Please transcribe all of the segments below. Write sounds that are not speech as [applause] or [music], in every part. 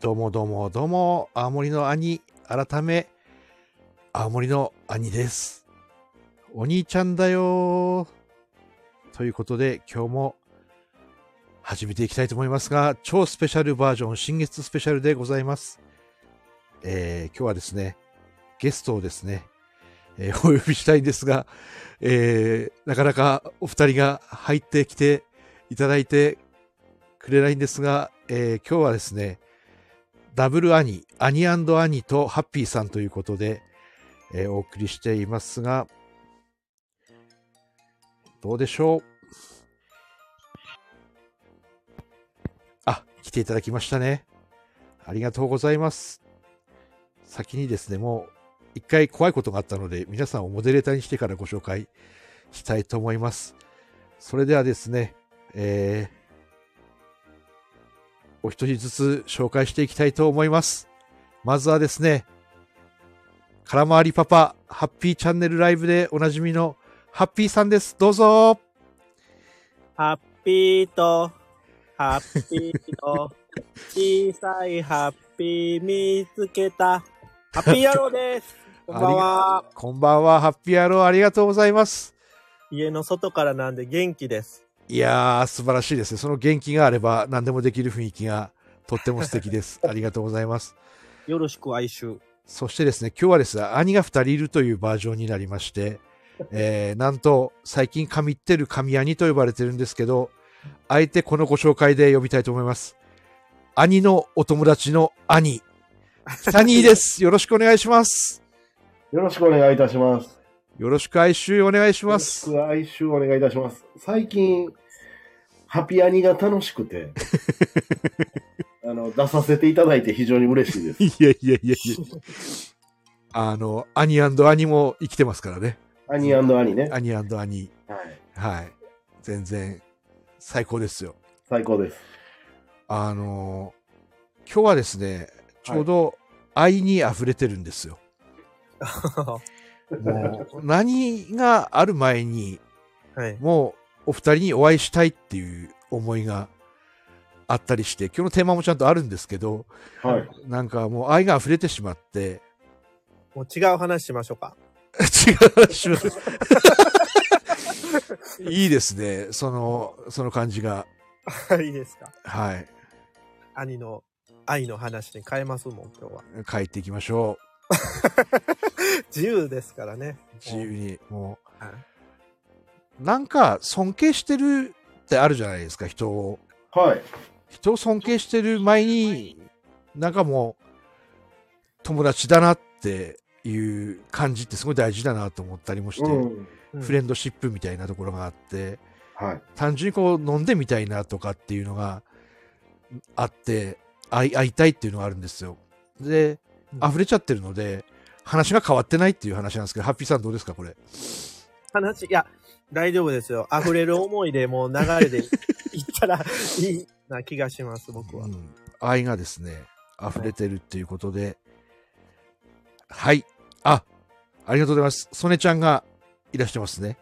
どうもどうもどうも、青森の兄、改め、青森の兄です。お兄ちゃんだよということで、今日も始めていきたいと思いますが、超スペシャルバージョン、新月スペシャルでございます。えー、今日はですね、ゲストをですね、えーお呼びしたいんですが、えー、なかなかお二人が入ってきていただいてくれないんですが、えー今日はですね、ダブル兄、兄兄とハッピーさんということで、えーお送りしていますが、どうでしょう？あ、来ていただきましたね。ありがとうございます。先にですね、もう一回怖いことがあったので、皆さんをモデレーターにしてからご紹介したいと思います。それではですね、えーお一人ずつ紹介していきたいと思います。まずはですね、空回りパパ、ハッピーチャンネルライブでおなじみのハッピーさんです。どうぞハッピーと、ハッピーと、小さいハッピー見つけた、ハッピー野郎です。こんばんは。こんばんは、ハッピー野郎ありがとうございます。家の外からなんで元気です。いやー、素晴らしいですね。その元気があれば何でもできる雰囲気がとっても素敵です。[laughs] ありがとうございます。よろしく哀愁。そしてですね、今日はですね、兄が2人いるというバージョンになりまして、[laughs] えー、なんと、最近神ってる神兄と呼ばれてるんですけど、あえてこのご紹介で呼びたいと思います。兄のお友達の兄、[laughs] 北兄です。よろしくお願いします。よろしくお願いいたします。よろしく哀愁お願いしよろします。く哀愁お願いいたします。最近、ハピアニが楽しくて、[laughs] あの、出させていただいて非常に嬉しいです。いやいやいやいや。あの、兄兄も生きてますからね。兄兄ね。兄兄。はい。はい。全然、最高ですよ。最高です。あの今日はですね、ちょうど愛に溢れてるんですよ。[laughs] もう、何がある前に、はい。もう、お二人にお会いしたいっていう思いがあったりして、今日のテーマもちゃんとあるんですけど、はい。なんかもう愛が溢れてしまって、もう違う話しましょうか。[laughs] 違うします。[laughs] いいですね。その、その感じが。[laughs] いいですか。はい。兄の愛の話に変えますもん、今日は。帰っていきましょ [laughs] 自由ですからね。う。自由に。もはい。う、なんか尊敬してるってあるじゃないですか、人を。はい。人を尊敬してる前に、なんかもう、友達だなっていう感じってすごい大事だなと思ったりもして、うん。フレンドシップみたいなところがあって、はい。単純にこう飲んでみたいなとかっていうのがあって、会い会いたいっていうのがあるんですよ。で、うん溢れちゃってるので、話が変わってないっていう話なんですけど、ハッピーさんどうですか、これ？話、いや、大丈夫ですよ。溢れる思いでもう流れでいったら [laughs] いいな気がします、僕はう。ん、愛がですね、溢れてるっていうことで、はい。あ、ありがとうございます。ソネちゃんがいらしてますね。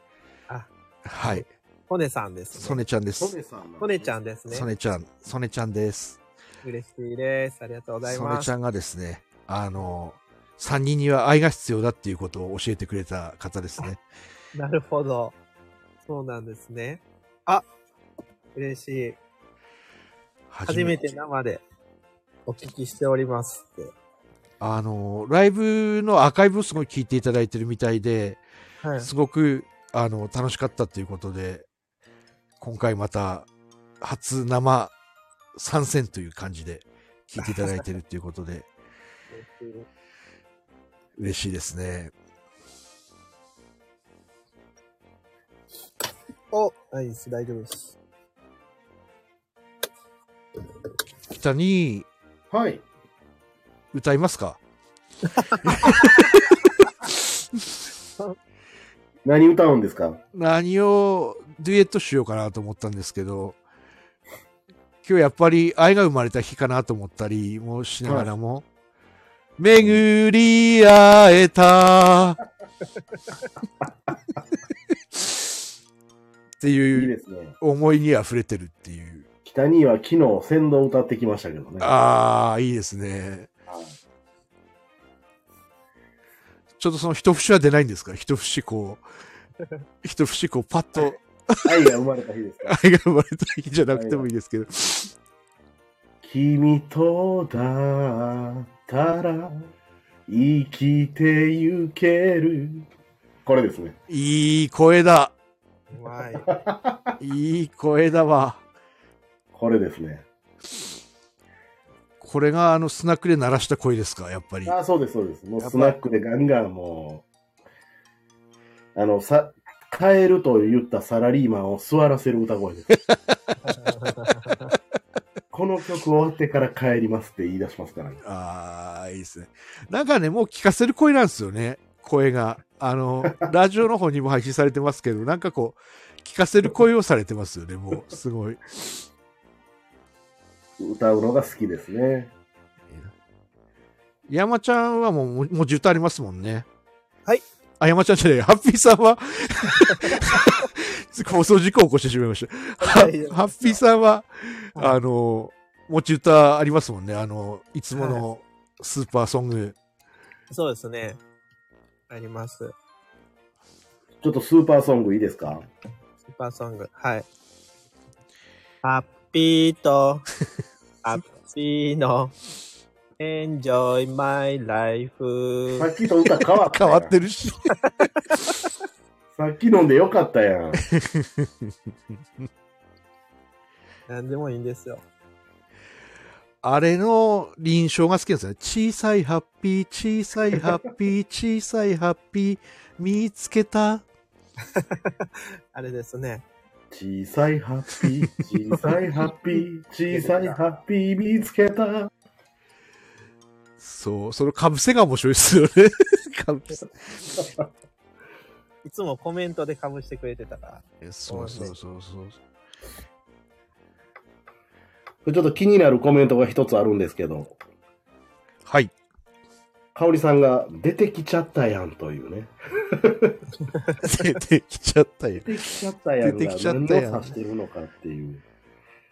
あはい。コネさんです、ね。ソネちゃんです。ソネさん。コネちゃんですねソ。ネちゃん、ソネちゃんです。嬉しいです。ありがとうございますソネち。ゃんがですね、あの、3人には愛が必要だっていうことを教えてくれた方ですね。[laughs] なるほど。そうなんですね。あ、嬉しい。初めて生でお聞きしておりますって。あの、ライブのアーカイブをすごい聞いていただいてるみたいで、はい。すごく、あの、楽しかったっていうことで、今回また、初生参戦という感じで聞いていただいてるっていうことで、嬉しいですね。お、ナイス、大丈夫です。北にはい。歌いますか？[laughs] 何歌うんですか？何をデュエットしようかなと思ったんですけど、今日やっぱり愛が生まれた日かなと思ったりもしながらも、巡り会えたっていいいうですね。思いに溢れてるっていう。北には昨日先導歌ってきましたけどね。ああ、いいですね。はいちょっとその一節は出ないんですか？一節こう、一節こうパッと愛が生まれた日ですか？[laughs] 愛が生まれた日じゃなくてもいいですけど。君とだったら生きてゆける。これですね。いい声だ。うまい。いい声だわ。これですね。これがあのスナックで鳴らした声ですか、やっぱり。あ、そうです、そうです。もうスナックでガンガンもう、あの、さ、帰ると言ったサラリーマンを座らせる歌声です。[laughs] この曲終わってから帰りますって言い出しますからね。ああ、いいですね。なんかね、もう聞かせる声なんですよね。声が。あの、[laughs] ラジオの方にも配信されてますけど、なんかこう、聞かせる声をされてますよね、もう。すごい。歌うのが好きですね。山ちゃんはもう、もう10歌ありますもんね。はい。あ、山ちゃんじゃない、ハッピーさんは、[laughs] 放送事故を起こしてしまいました。ハハッピーさんは、はいあの、持ち歌ありますもんね。あの、いつものスーパーソング。そうですね。あります。ちょっとスーパーソングいいですか？スーパーソング。はい。ハッピーと、[laughs] ハッピーの、Enjoy my life. さっきと歌変わった変わってるし。[laughs] さっき飲んでよかったやん。[laughs] なんでもいいんですよ。あれの臨床が好きなんですよね。小さいハッピー、小さいハッピー、[laughs] 小さいハッピー、見つけた。あれですね。小さいハッピー、小さいハッピー、[laughs] 小さいハッピー見つけた。そう、そのかぶせが面白いですよね。[laughs] かぶせ。いつもコメントでかぶしてくれてたから。そうそうそうそう。ちょっと気になるコメントが一つあるんですけど、はい。かおりさんが出てきちゃったやんというね。出てきちゃったよ。出てきちゃったやんが出てきちゃったやん何を指してるのかっていう。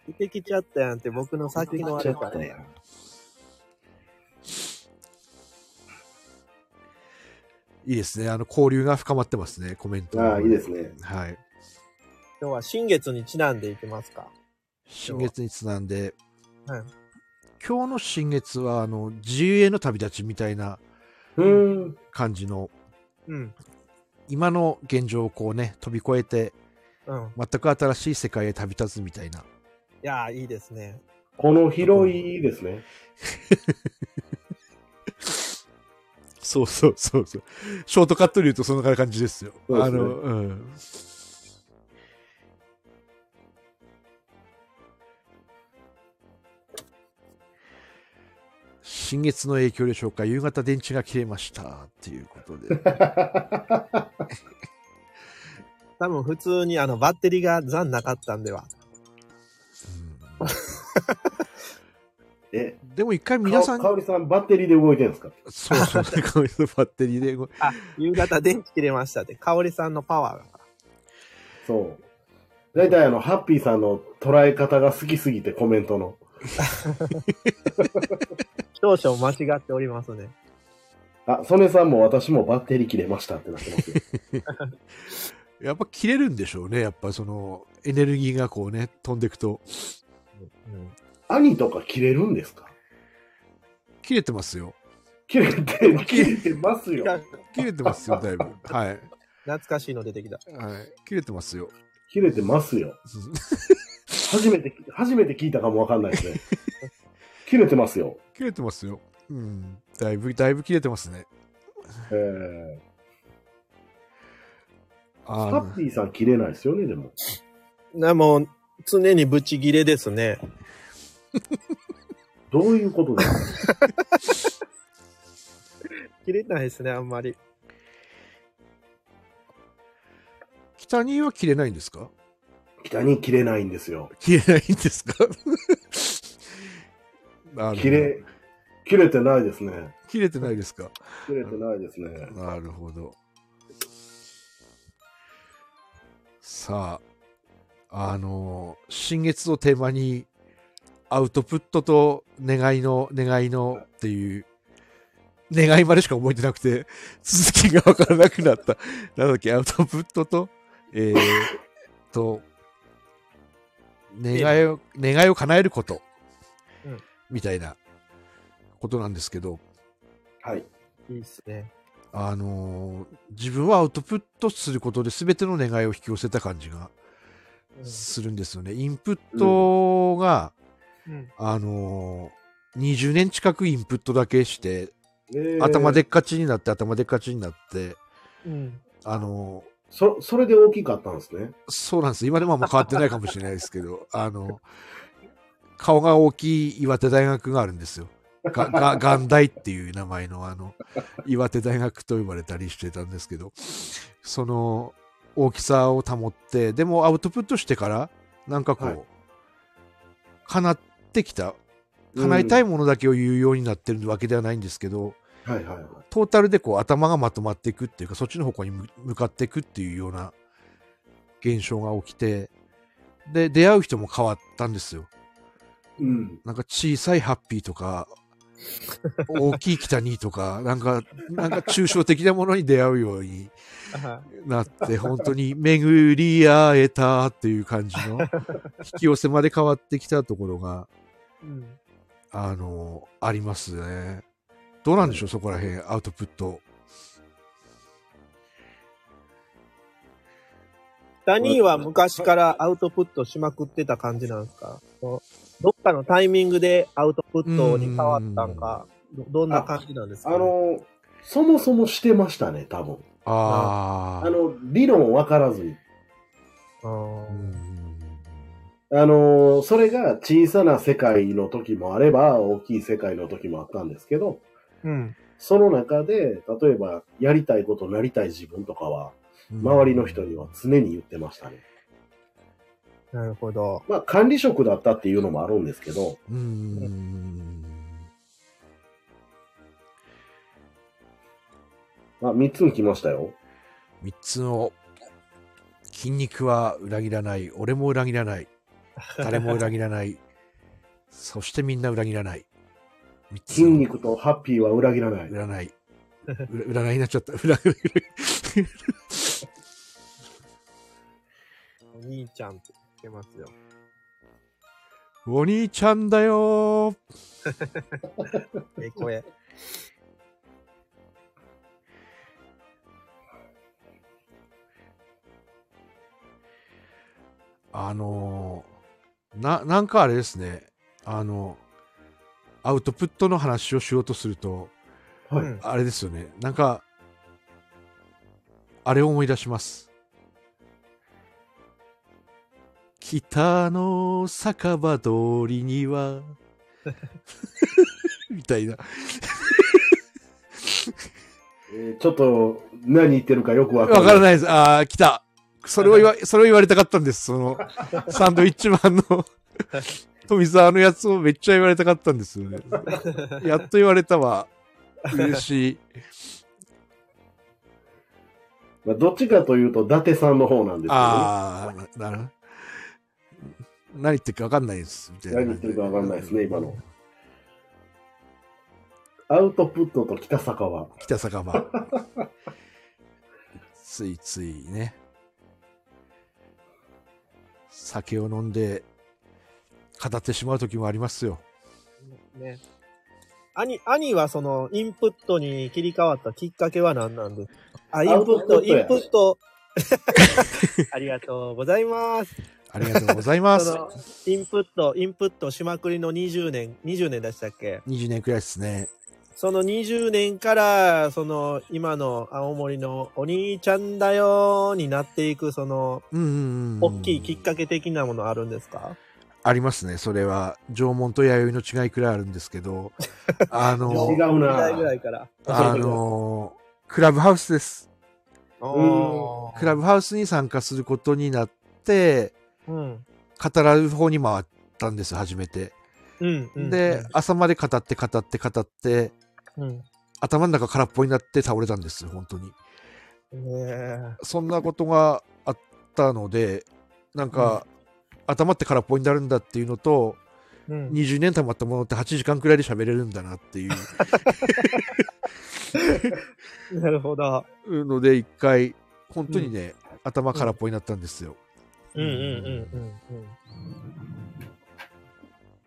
出てきちゃったやんって僕のさっきのあれか出てきちゃったやん。いいですね。あの、交流が深まってますね、コメント。ああ、いいですね。はい。今日は新月にちなんでいきますか。新月にちなんで、はい。今日の新月は、あの、自由への旅立ちみたいな。感じの、うん。今の現状をこうね、飛び越えて、うん。全く新しい世界へ旅立つみたいな。いやー、いいですね。この広いですね。[laughs] そうそうそうそう。ショートカットで言うとそんな感じですよ。すねあの、うん。新月の影響でしょうか、夕方電池が切れました。っていうことで。[laughs] 多分普通にあのバッテリーが残なかったんでは。[laughs] え、うんでも一回皆さんか、かおりさんバッテリーで動いてるんですか？そうそう、こういうバッテリーで動いあ、夕方電池切れましたって。香織さんのパワーが。そう。大体あの、ハッピーさんの捉え方が好きすぎてコメントの。少々間違っておりますね。あ、曽根さんも私もバッテリー切れましたってなってますよ。[laughs] やっぱ切れるんでしょうね。やっぱその、エネルギーがこうね、飛んでいくと。うん。兄とか切れるんですか？切れてますよ。切れて、切れてますよ。切れてますよ、だいぶ。はい。懐かしいの出てきた。はい。切れてますよ。切れてますよ。[laughs] 初めて、初めて聞いたかもわかんないですね。[laughs] 切れてますよ。切れてますよ。うん。だいぶ、だいぶ切れてますね。えー、あハッピーさん切れないですよね、でも。な、もう、常にブチギレですね。[laughs] どういうことですか切れないですね、あんまり。北には切れないんですか？北に切れないんですよ。切れないんですか？[laughs] 切れ、切れてないですね。切れてないですか？切れてないですね。なるほど。さあ、あの、新月をテーマにアウトプットと願いの、願いのっていう、願いまでしか覚えてなくて、続きがわからなくなった。なんだっけ、アウトプットと、えー、と、願いを、願いを叶えることうん、みたいなことなんですけど、はい。いいっすね。あのー自分はアウトプットすることで全ての願いを引き寄せた感じがうんするんですよね。インプットが、うん。あのー20年近くインプットだけして、えー頭でっかちになって、頭でっかちになって、うん。あのそ、それで大きかったんですね。ーそうなんです。今でもあんま変わってないかもしれないですけど、[laughs] あの顔が大きい岩手大学があるんですよ。が、が、元大っていう名前のあの、岩手大学と呼ばれたりしてたんですけど、その大きさを保って、でもアウトプットしてから、なんかこう、はい叶ってきた、叶えたいものだけを言うようになってるわけではないんですけど、はいはいはい。トータルでこう頭がまとまっていくっていうか、そっちの方向に向向かっていくっていうような現象が起きて、で、出会う人も変わったんですよ。うん。なんか小さいハッピーとか、[laughs] 大きい北にとか、なんか、なんか抽象的なものに出会うようにあなって、本当に巡り会えたっていう感じの、[laughs] 引き寄せまで変わってきたところが、うん。あの、ありますね。どうなんでしょう、そこら辺、アウトプット。ダニーは昔からアウトプットしまくってた感じなんですか？どっかのタイミングでアウトプットに変わったんか、どどんな感じなんですか、あの、そもそもしてましたね、多分。ああ。あの、理論分からずに。ああの、それが小さな世界の時もあれば、大きい世界の時もあったんですけど、うん。その中で、例えば、やりたいこと、なりたい自分とかは、周りの人には常に言ってましたね。なるほど。まあ、管理職だったっていうのもあるんですけど、うーん。まあ、三つに来ましたよ。三つの、筋肉は裏切らない。俺も裏切らない。誰も裏切らない。そしてみんな裏切らない。筋肉とハッピーは裏切らない。占い。占いになっちゃった。占い。お兄ちゃんって言ってますよ。お兄ちゃんだよー。ええ声。あのーな、なんかあれですね。あの、アウトプットの話をしようとすると、はい。うんあれですよね。なんか、あれを思い出します。北の酒場通りには、[laughs] みたいな。えーちょっと、何言ってるかよくわわからない。からないです。ああ、来た。それを言わ、[laughs] それを言われたかったんです。その、サンドイッチマンの [laughs] 富澤のやつをめっちゃ言われたかったんですよね。[laughs] やっと言われたわ。嬉しい。まあ、どっちかというと、伊達さんの方なんですけど、ね、ああ、なる。何言ってるか分かんないです。みたいな何言ってるかわかんないですね、今の。アウトプットと北坂は。北酒場。ついついね。酒を飲んで語ってしまう時もありますよ。ね。兄、兄はその、インプットに切り替わったきっかけは何なんですか？あ、インプット、インプット。[laughs] ありがとうございます。ありがとうございますそ。の、インプット、インプットしまくりの20年、20年でしたっけ？20年くらいですね。その20年から、その、今の青森のお兄ちゃんだよーになっていく、その、うんうんうん。大きいきっかけ的なものあるんですか？ありますね。それは、縄文と弥生の違いくらいあるんですけど、[laughs] あの違、うな時代ぐらいから。あの、クラブハウスです。クラブハウスに参加することになって、うん。語らう方に回ったんです、初めて。うん。うんで、朝まで語って語って語って、うん。頭の中空っぽになって倒れたんです、本当に。ねそんなことがあったので、なんか、頭って空っぽになるんだっていうのと、うん。20年経ったものって8時間くらいで喋れるんだなっていう [laughs] なるほど。ので、一回、本当にね、頭空っぽになったんですよ。うんうんうんうんうん。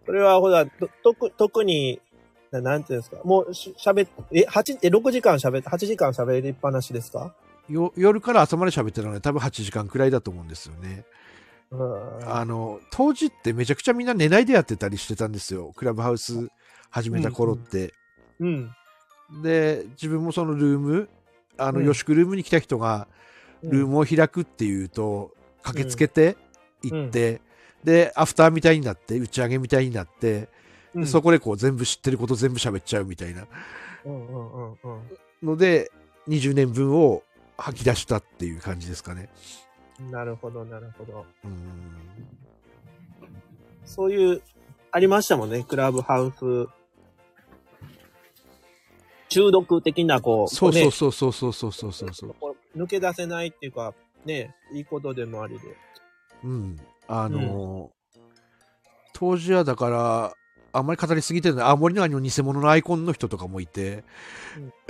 それはほら、と特特に、ななんていうんですか、もうし喋っ、え、八え、6時間喋って、8時間喋りっぱなしですか？よ夜から朝まで喋ってるので多分8時間くらいだと思うんですよね。うん。あの、当時ってめちゃくちゃみんな寝ないでやってたりしてたんですよ。クラブハウス始めた頃って。うん。で、自分もそのルーム、あの、ルームに来た人が、ルームを開くっていうと、駆けつけて、行って、で、アフターみたいになって、打ち上げみたいになって、うん、そこでこう全部知ってること全部喋っちゃうみたいなうんうんうんうん。ので、20年分を吐き出したっていう感じですかね。なるほど、なるほど。うん。そういう、ありましたもんね、クラブハウス。中毒的な、こう、そうそうねそうそうそうそうそうそう抜け出せないっていうか、ね、いいことでもありで。うん。あのー当時はだから、あんまり語りすぎてるの青森の兄の偽物のアイコンの人とかもいて、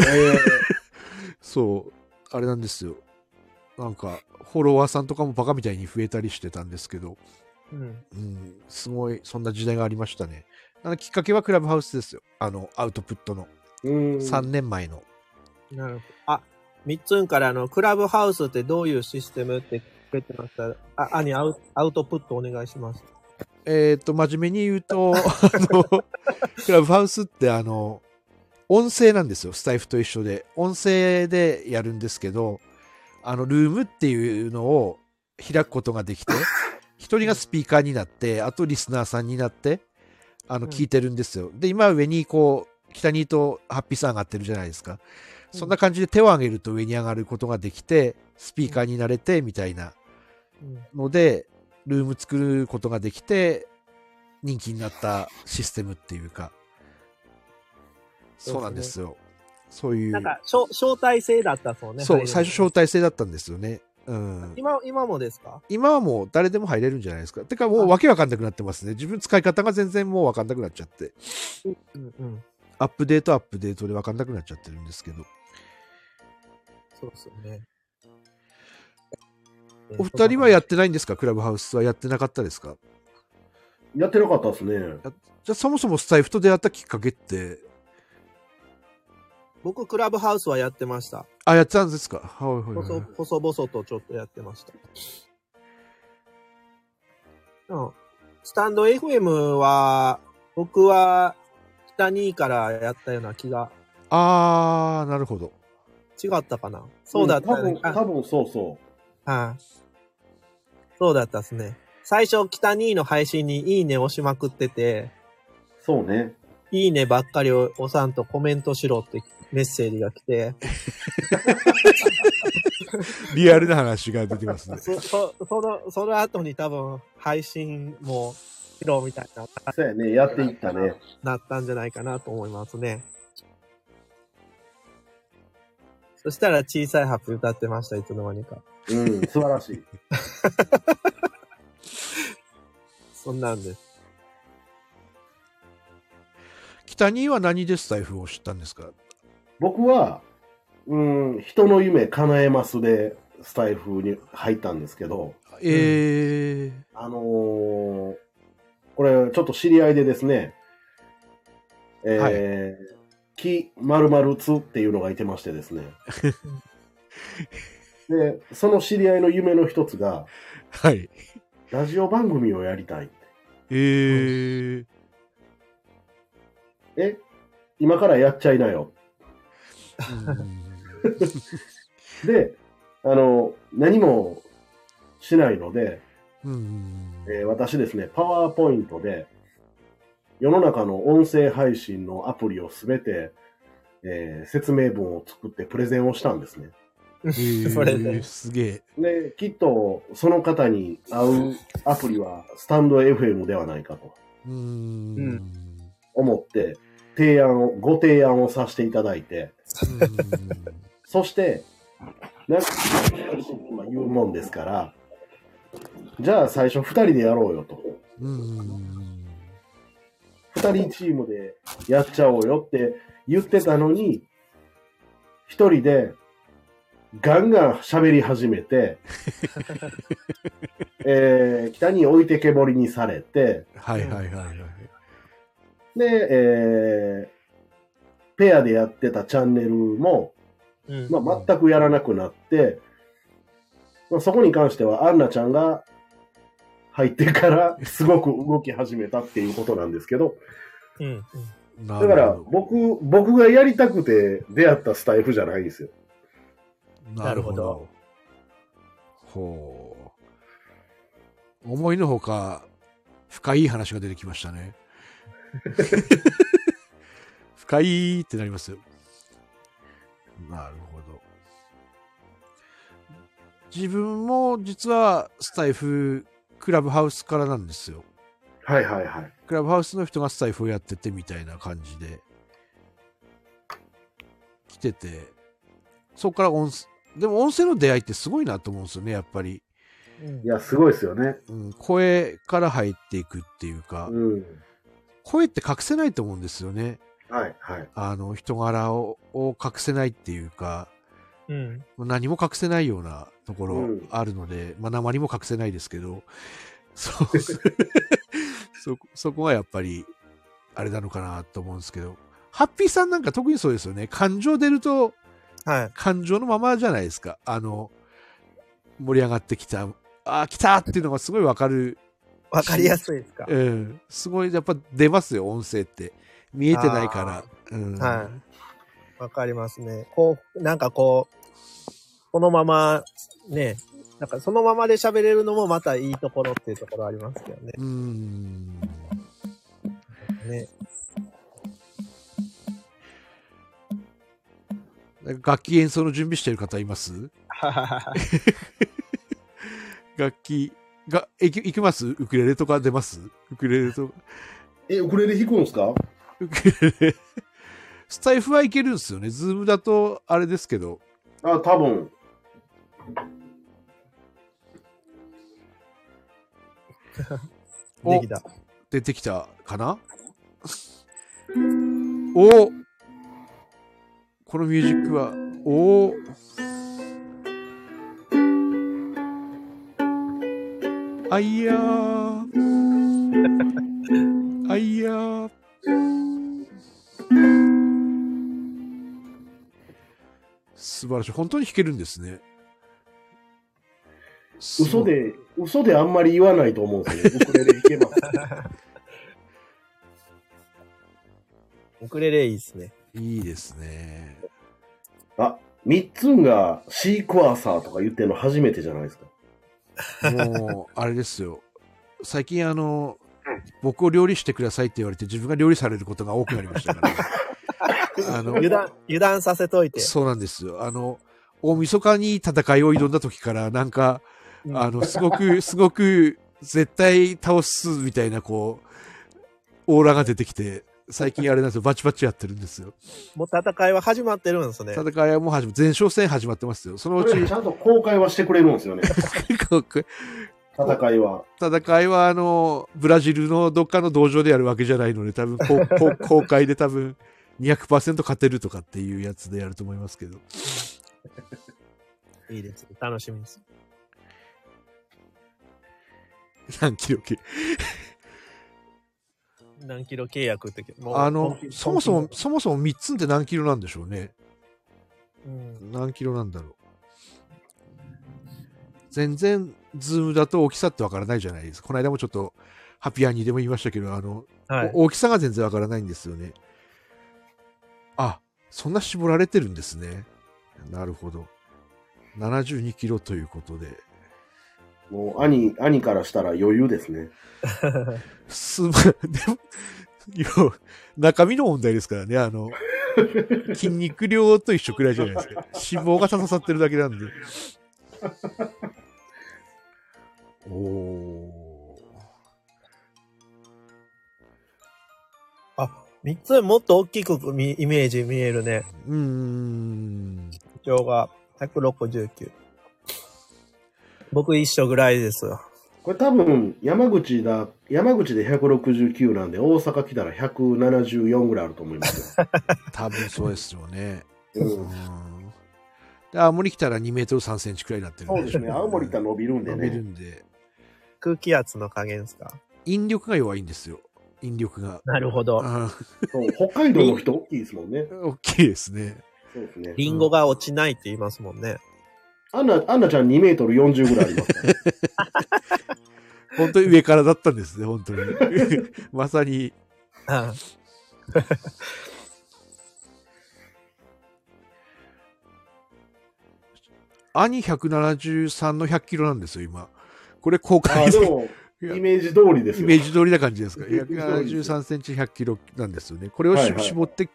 え [laughs] そう、あれなんですよ。なんか、フォロワーさんとかもバカみたいに増えたりしてたんですけど、うん。うん、すごい、そんな時代がありましたね。あのきっかけはクラブハウスですよ。あの、アウトプットの。ーうん。3年前の。なるほど。あ、みっつんからあの、クラブハウスってどういうシステムって聞いてました？あ、兄アウアウトプットお願いします。えっ、と、真面目に言うと、あの、クラブハウスってあの、音声なんですよ。スタイフと一緒で。音声でやるんですけど、あの、ルームっていうのを開くことができて、一人がスピーカーになって、あとリスナーさんになって、あの、うん聞いてるんですよ。で、今上にこう、北にとハッピーさん上がってるじゃないですか。そんな感じで手を上げると上に上がることができて、スピーカーになれて、みたいなうん。ので、ルーム作ることができて、人気になったシステムっていうか、そうなんですよ。そういうなん、か、招招待制だったそうね。そう、最初招待制だったんですよね。うん。今、今もですか？今はもう誰でも入れるんじゃないですか。てかもうわけわかんなくなってますね。自分使い方が全然もうわかんなくなっちゃって。うんうん。アップデートアップデートでわかんなくなっちゃってるんですけど。そうですよね。お二人はやってないんですか？クラブハウスはやってなかったですか？やってなかったですね。じゃあそもそもスタイフと出会ったきっかけって、僕、クラブハウスはやってました。あ、やってたんですか？はいはいはい細細々とちょっとやってました。うん。スタンド FM は、僕は、北2からやったような気が、あー、なるほど。違ったかな？そうだったねん。多分、多分そうそはい。そうだったっすね。最初、北2の配信にいいね押しまくってて、う。そうね。いいねばっかりを押さんとコメントしろってメッセージが来て、[laughs] リアルな話が出てますね。そ、そ、その、その後に多分配信もしろみたいな、そうやね。やっていったね。なったんじゃないかなと思いますね。そしたら小さいハッピー歌ってました、いつの間にか。うん、素晴らしい。[laughs] そんなんです。北には何でスタイフを知ったんですか？僕は、うん、人の夢叶えますで、スタイフに入ったんですけど、えー、あのーこれ、ちょっと知り合いでですね、えー木〇〇つっていうのがいてましてですね。[laughs] で、その知り合いの夢の一つが、はい。ラジオ番組をやりたい。えー、え、今からやっちゃいなよ。で、あの、何もしないので、えー私ですね、パワーポイントで、世の中の音声配信のアプリをすべて、えー説明文を作ってプレゼンをしたんですね。えーそれで。すげえ。で、きっとその方に合うアプリはスタンド FM ではないかとうん思って、提案を、ご提案をさせていただいて、そして、なんか、まあ言うもんですから、じゃあ最初二人でやろうよと。うんうん二人チームでやっちゃおうよって言ってたのに、一人でガンガン喋り始めて、[laughs] えー北に置いてけぼりにされて、はいはいはいはい。で、えーペアでやってたチャンネルも、うんまあ、全くやらなくなって、まあ、そこに関してはアンナちゃんが入ってからすごく動き始めたっていうことなんですけど、うん。だだから僕、僕がやりたくて出会ったスタイフじゃないんですよ。なるほど。ほう。思いのほか、深い話が出てきましたね。深いってなりますよ。なるほど。自分も実はスタイフクラブハウスからなんですよ。はいはいはい。クラブハウスの人がスタイフをやっててみたいな感じで来ててそこから音声でも音声の出会いってすごいなと思うんですよねやっぱり、うんいや、すごいですよね。うん、声から入っていくっていうか、うん。声って隠せないと思うんですよねはいはい。あの人柄をを隠せないっていうかうん。何も隠せないようなところうんあるので、まあ鉛も隠せないですけどそう [laughs] そこそこがやっぱりあれなのかなと思うんですけどハッピーさんなんか特にそうですよね感情出るとはい。感情のままじゃないですかあの盛り上がってきたあー来たっていうのがすごいわかる、わかりやすいですか？うん、すごいやっぱ出ますよ音声って見えてないから、うん、はい。わかりますね。こう、なんかこう、このまま、ね、なんかそのままで喋れるのもまたいいところっていうところありますけどね。うんね。楽器演奏の準備してる方います？[laughs] [laughs] 楽器が、いき、いきます？ウクレレとか出ます？ウクレレとか。え、ウクレレ弾くんですか？ウクレレ。スタイフはいけるんですよね。ズームだと、あれですけど。あ、多分。おできた。出てきたかな？おこのミュージックは、おあいやー。あいやー。素晴らしい。本当に弾けるんですね。嘘で、嘘であんまり言わないと思うんですよね。ウクレレ弾けます。ウクレレいいですね。いいですね。あ、ミッツンがシークワーサーとか言ってるの初めてじゃないですか。もう、あれですよ。最近あの、僕を料理してくださいって言われて自分が料理されることが多くなりましたから、ね。[laughs] あの、油断、油断させといて。そうなんですよ。あの、大晦日に戦いを挑んだ時から、なんか、うんあの、すごく、すごく、絶対倒すみたいな、こう、オーラが出てきて、最近あれなんですよ、バチバチやってるんですよ。もう戦いは始まってるんですね。戦いはもう始ま、前哨戦始まってますよ。そのうちち、ゃんと公開はしてくれるんですよね。[laughs] 戦いは。戦いはあの、ブラジルのどっかの道場でやるわけじゃないので、多分 [laughs] 公開で多分200%勝てるとかっていうやつでやると思いますけど。いいです。楽しみです。何キロ級？何キロ契約って、あのそもそもそもそも3つって何キロなんでしょうね。うん何キロなんだろう。全然、ズームだと大きさってわからないじゃないですか。この間もちょっと、ハピアニでも言いましたけど、あの、はい。お大きさが全然わからないんですよね。あ、そんな絞られてるんですね。なるほど。72キロということで。もう、兄、兄からしたら余裕ですね。すま、でも、よ中身の問題ですからね、あの、[laughs] 筋肉量と一緒くらいじゃないですか。脂肪が刺さってるだけなんで。おー。あ、三つもっと大きくみイメージ見えるね。うーん。身長が169。僕一緒ぐらいですよ。これ多分、山口だ、山口で169なんで、大阪来たら174ぐらいあると思いますよ。[laughs] 多分そうですよね。ううんん。で、青森来たら2メートル3センチくらいになってるんそうですね。青森行ったら伸びるんで伸びるね。んで、空気圧の加減ですか？引力が弱いんですよ。引力が。なるほど。北海道の人大きいですもんね。大きいですね。そうですね。リンゴが落ちないって言いますもんね。アンナ、アンナちゃん2メートル40ぐらいありますから。[laughs] 本当に上からだったんですね、本当に。[laughs] まさに、あ兄173の100キロなんですよ、今。これ公あ開で、でも、イメージ通りですよ。イメージ通りな感じですか？イメージ通りです173センチ100キロなんですよね。これをし、はいはい絞って、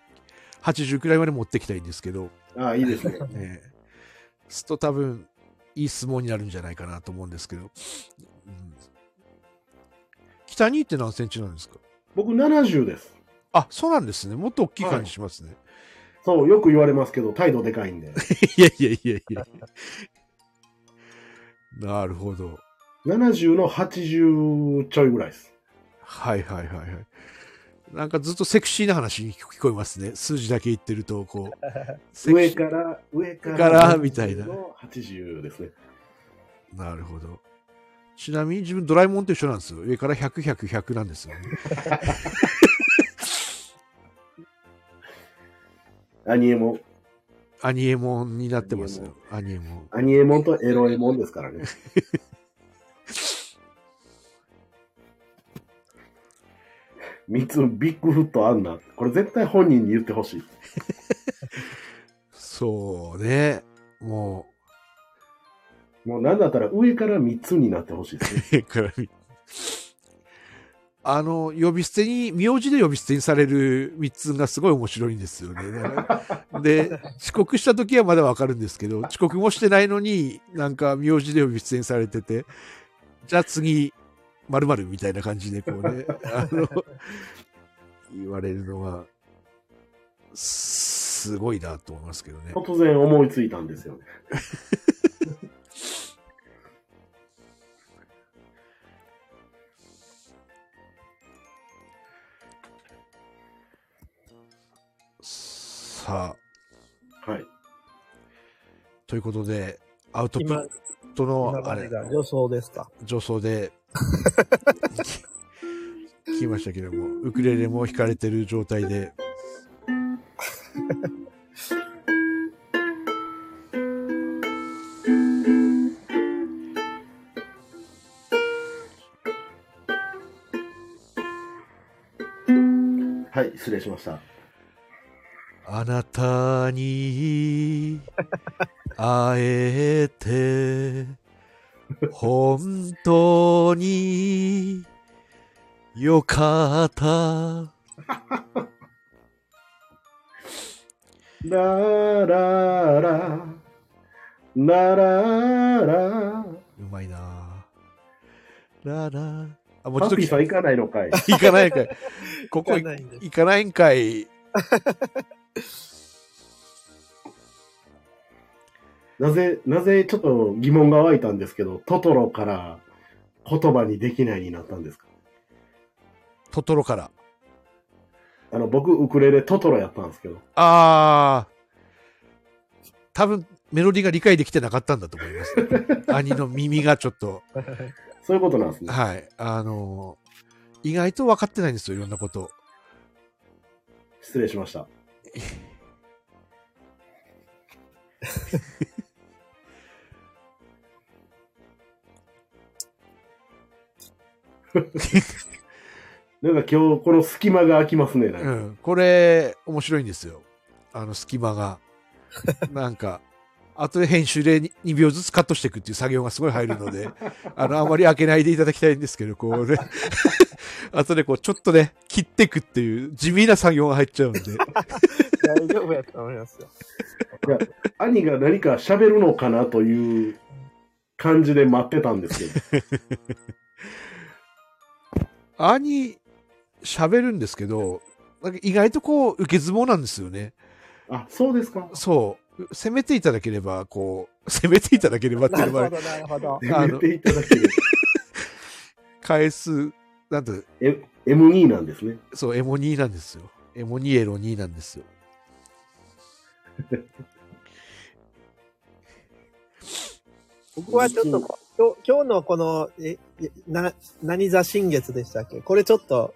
80くらいまで持ってきたいんですけど、ああ、いいですね。ね、[laughs] すと多分、いい相撲になるんじゃないかなと思うんですけど。うん、北にって何センチなんですか？僕70です。あ、そうなんですね。もっと大きい感じしますね。そう、よく言われますけど、態度でかいんで。[laughs] い、やいやいやいや。なるほど。70の80ちょいぐらいです。はいはいはいはい。なんかずっとセクシーな話に聞こえますね。数字だけ言ってると、こう。[laughs] 上から、上から、からみたいなの80ですね。なるほど。ちなみに自分ドラえもんと一緒なんですよ。上から100、100、100なんですよね。[laughs] アニエモン。アニエモンになってますよ。アニエモン。アニエモンとエロエモンですからね。[laughs] 三つ、ビッグフットあんな。これ絶対本人に言ってほしい。[laughs] そうね。ももうなんだったら上から三つになってほしいですね。[laughs] う、からみあの、呼び捨てに、名字で呼び捨てにされる三つがすごい面白いんですよね。[laughs] で、遅刻した時はまだわかるんですけど、遅刻もしてないのに、なんか名字で呼び捨てにされてて、じゃあ次、〇〇みたいな感じでこうね、[laughs] あの、言われるのが、すごいなと思いますけどね。突然思いついたんですよね。さあ、はい。ということで、アウトプ今ッ、トの、今あれ、までが予想ですか？助走で、聞きましたけども、ウクレレも弾かれてる状態で、はい、失礼しました。あなたに会えて、本当によかった。[laughs] ラララ、ラララ。うまいなララ。あ、もうちょっとハッピーさん行かないのかい。行かないんかい。ここ行かないんかないなぜ、なぜちょっと疑問が湧いたんですけど、トトロから言葉にできないになったんですか？トトロから。あの、僕、ウクレレトトロやったんですけど。あー、多分メロディーが理解できてなかったんだと思います。[laughs] 兄の耳がちょっと、そういうことなんですね。はい。あのー意外と分かってないんですよ、いろんなこと。失礼しました。[laughs] [laughs] なんか今日この隙間が空きますね。なんかうん。これ、面白いんですよ。あの、隙間が。[laughs] なんか、後で編集で 2, 秒ずつカットしていくっていう作業がすごい入るので、[laughs] あの、あまり開けないでいただきたいんですけど、こうね、後でこう、ちょっとね、切っていくっていう地味な作業が入っちゃうんで、大丈夫やと思いますよ。兄が何か喋るのかなという感じで待ってたんですけど。兄、喋るんですけど、なんか意外とこう、受け相撲なんですよね。あ、そうですか。そう。攻めていただければ、こう、[laughs] 攻めていただければっていうのもあるなるほど、なるほど。あの言っていただける。返す、なんと、え M2 なんですね。そう、エモ2なんですよ。エモ2エロ2なんですよ。僕はちょっと、今日今日のこの、え、えな、何座新月でしたっけ？これちょっと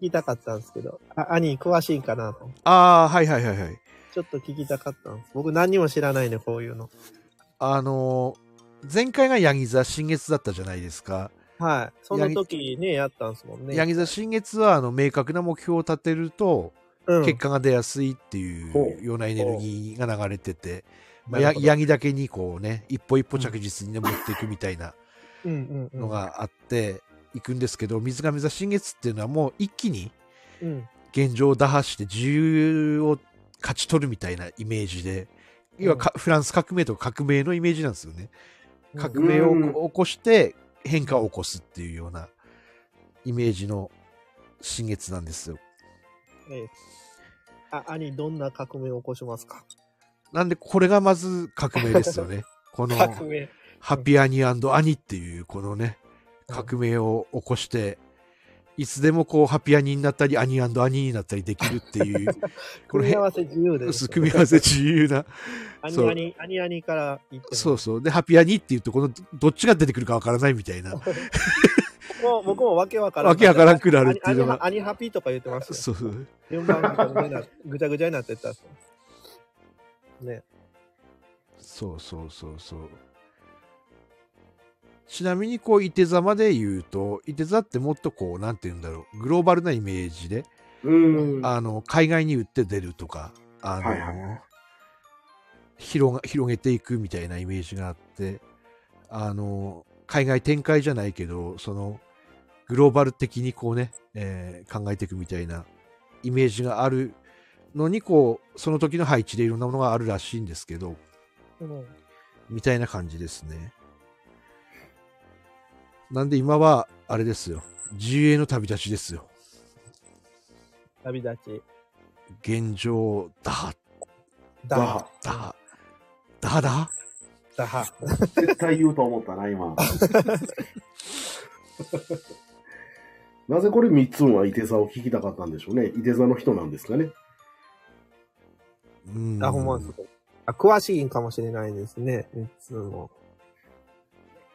聞きたかったんですけど、あ兄詳しいかなと。ああ、はいはいはいはい。ちょっと聞きたかったんです。僕何にも知らないね、こういうの。あのー前回がヤギ座新月だったじゃないですか。はい。その時ね、やったんですもんね。ヤギ座新月は、あの、明確な目標を立てると、うん。結果が出やすいっていほうようなエネルギーが流れてて、まあ、ヤギだけにこうね、一歩一歩着実にね、持っていくみたいな。のがあって、いくんですけど、水亀座新月っていうのはもう一気にうん。現状を打破して自由を勝ち取るみたいなイメージで、要はかフランス革命とか革命のイメージなんですよね。革命をうん起こして変化を起こすっていうようなイメージの新月なんですよ。ええあ、兄、どんな革命を起こしますか？なんでこれがまず革命ですよね。[laughs] この革命。ハッピーアニーアニっていうこのね、うん革命を起こして、いつでもこうハッピーアニーになったりアニーアニーになったりできるっていう、[laughs] 組み合わせ自由です。組み合わせ自由な。アそうニアニ、アニアニからそうそう。で、ハッピーアニーっていうと、このどっちが出てくるかわからないみたいな。もう僕もわけわからん。わけわからんくなるっていうのがアニハピーとか言ってますよ。そうそう。順番ぐちゃぐちゃぐちゃになってったね。そうそうそうそう。ちなみに、こう、いて座まで言うと、いて座ってもっとこう、なんて言うんだろう、グローバルなイメージで、うん。あの、海外に売って出るとか、あの、はいはいはい広が広げていくみたいなイメージがあって、あの、海外展開じゃないけど、その、グローバル的にこうね、えー考えていくみたいなイメージがあるのに、こう、その時の配置でいろんなものがあるらしいんですけど、うんみたいな感じですね。なんで今は、あれですよ。自由への旅立ちですよ。旅立ち。現状、打破、打破。打破、打破だ打破。絶対言うと思ったな、今。[laughs] なぜこれ三つんはいて座を聞きたかったんでしょうね。いて座の人なんですかね。うん。あ、ほんまですかあ詳しいんかもしれないですね。いつも。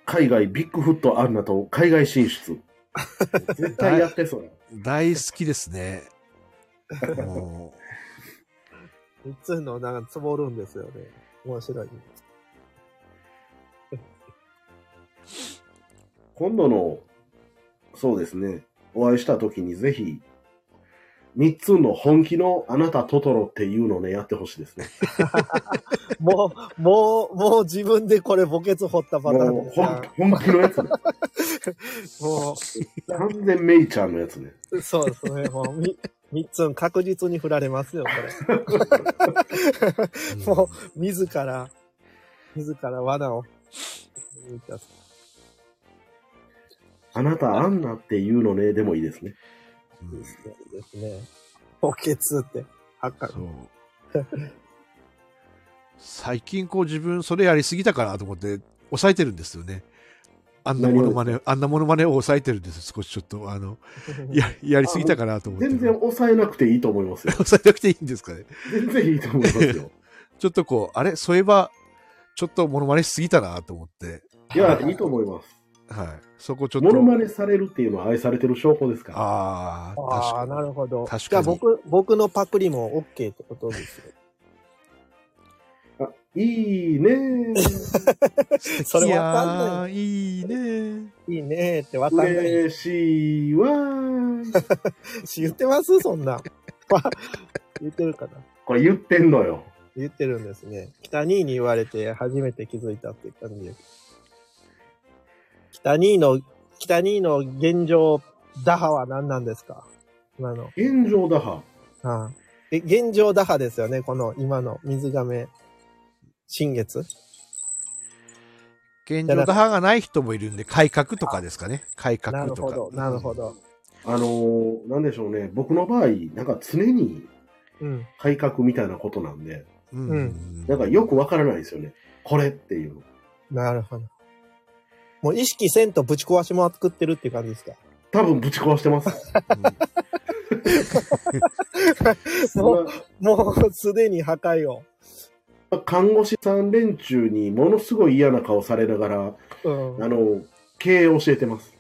海外ビッグフットアンナと海外進出。[laughs] 絶対やってそうや。大好きですね。[laughs] もいつのなんかつぼるんですよね。面白い。今度の、そうですね、お会いした時にぜひ、三つの本気のあなたトトロっていうのをね、やってほしいですね。[laughs] もう、もう、もう自分でこれ墓穴掘ったパターンもう本本気のやつね。も完全メイちゃんのやつね。う、そうですね。もう、み、三つん確実に振られますよ、こうれ。[laughs] もう、自ら、自ら罠を。あなたアンナっていうのね、でもいいですね。うんですね。ですね。墓穴って、そう。最近こう自分それやりすぎたかなと思って抑えてるんですよね。あんなものまね、あんなものまねを抑えてるんです。少しちょっと、あの、[laughs] ややりすぎたかなと思って。全然抑えなくていいと思いますよ。抑えなくていいんですかね。全然いいと思いますよ。[laughs] ちょっとこう、あれ？そういえば、ちょっとモノマネしすぎたなと思って。いや、いいと思います。はい。そこちょっと。モノマネされるっていうのは愛されてる証拠ですから。ああ、確ああ、かに。なるほど。確かにじゃあ僕、僕のパクリも OK ってことですよ。あいいね [laughs] それいわかんなやーいいね。い。いいねってわかんない。嬉しいわ [laughs] 言ってます？そんな。言ってるかなこれ言ってんのよ。言ってるんですね。北兄に言われて初めて気づいたって感じです。北兄の、北兄の現状打破は何なんですか？今の。現状打破。ああえ、現状打破ですよねこの今の水亀新月？現状打破がない人もいるんで、改革とかですかね。改な革とか。るほど、なるほど。あのーなんでしょうね。僕の場合、なんか常にうん。改革みたいなことなんで、うん。うんなんかよくわからないですよね。これっていうの。なるほど。もう意識せんとぶち壊しまくってるっていう感じですか？多分ぶち壊してます。もう、もうすでに破壊を。看護師さん連中にものすごい嫌な顔されながら、うんあ。の、経営を教えてます。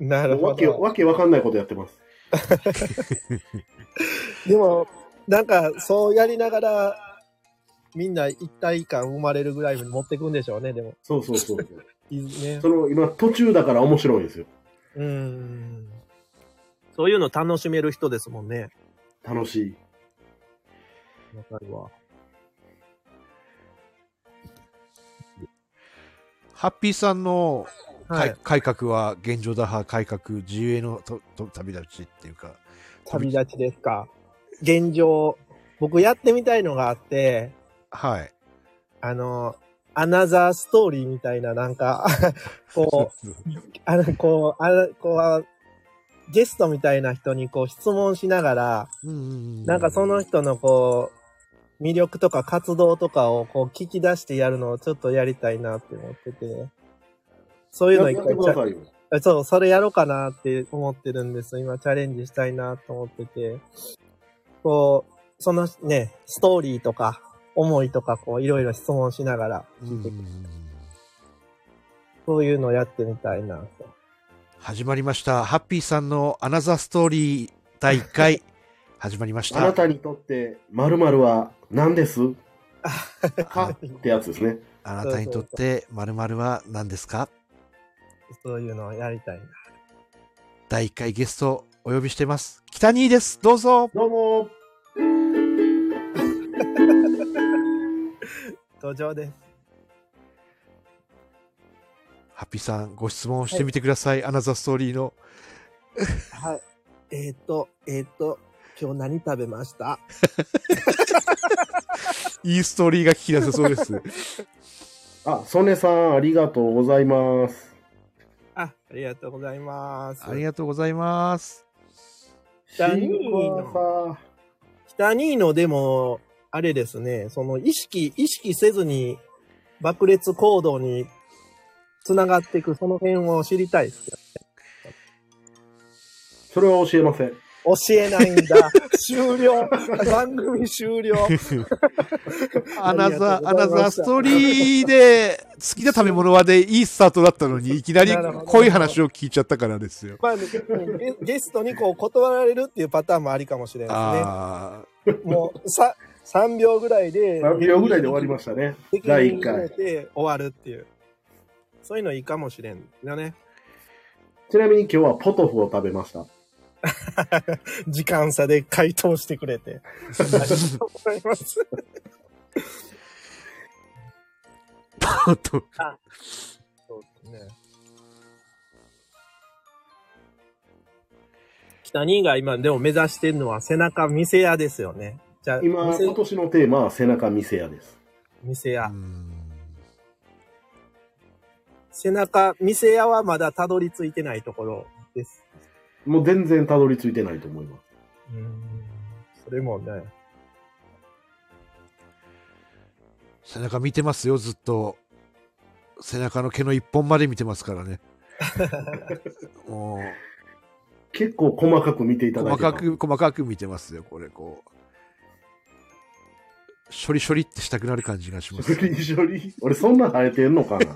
なるほわけ、ど。わけわかんないことやってます。[laughs] でも、なんか、そうやりながら、みんな一体感生まれるぐらいに持っていくんでしょうね、でも。そうそうそう。いいね。その、今途中だから面白いんですよ。うーん。そういうの楽しめる人ですもんね。楽しい。わかるわ。ハッピーさんの改,、はい。改革は現状打破改革自由へのとと旅立ちっていうか旅立ちですか。現状、僕やってみたいのがあって、はいあの、アナザーストーリーみたいな、なんか、[laughs] こう、あの、こう、あの、こう、ゲストみたいな人にこう質問しながら、なんかその人のこう、魅力とか活動とかをこう聞き出してやるのをちょっとやりたいなって思ってて、そういうの一回そう、それやろうかなって思ってるんです。今チャレンジしたいなと思ってて、こう、そのね、ストーリーとか、思いとか、こう、いろいろ質問しながら、うんうんうんそういうのやってみたいなと。始まりました。ハッピーさんのアナザーストーリー第1回。[laughs] 始まりました。あなたにとって〇〇は何です？[laughs] かってやつですね。あなたにとって〇〇は何ですか？そういうのをやりたいな。第1回ゲストお呼びしてます。北兄です。どうぞ。どうも登場です。ハッピーさんご質問してみてください、アナザーストーリーのはい。えっ、と、えっ、と、今日何食べました？[laughs] いいストーリーが聞き出せそうです [laughs] あ、ソネさん、ありがとうございます。あ、ありがとうございます。ありがとうございますダニーシークワーサー北ニーノでも、あれですね、その意識、意識せずに爆裂行動につながっていく、その辺を知りたいですよ。それは教えません。教えないんだ。[laughs] 終了。番組終了。[laughs] アナザー、アナザーストーリーで、好きな食べ物はでいいスタートだったのに、いきなり濃い話を聞いちゃったからですよ。まあ、ゲゲストにこう断られるっていうパターンもありかもしれないあですね。もう、さ、3秒ぐらいで、3秒ぐらいで終わりましたね。責第1任を決め回。て終わるっていう。そういうのいいかもしれんよね。ちなみに今日はポトフを食べました。[laughs] 時間差で回答してくれて。ありがとうございます。あ。とそうですね。北兄が今でも目指してるのは背中見せ屋ですよね。じゃあ、今、見せ今年のテーマは背中見せ屋です。店屋う。ん背中、店屋はまだたどり着いてないところです。もう全然たどり着いてないと思います。うん。それもね。背中見てますよ、ずっと。背中の毛の一本まで見てますからね。[laughs] も結構細かく見ていうただいてた細かく、細かく見てますよ、これ、こう。処理処理ってしたくなる感じがします。処理処理俺そんな生えてんのかな？[laughs]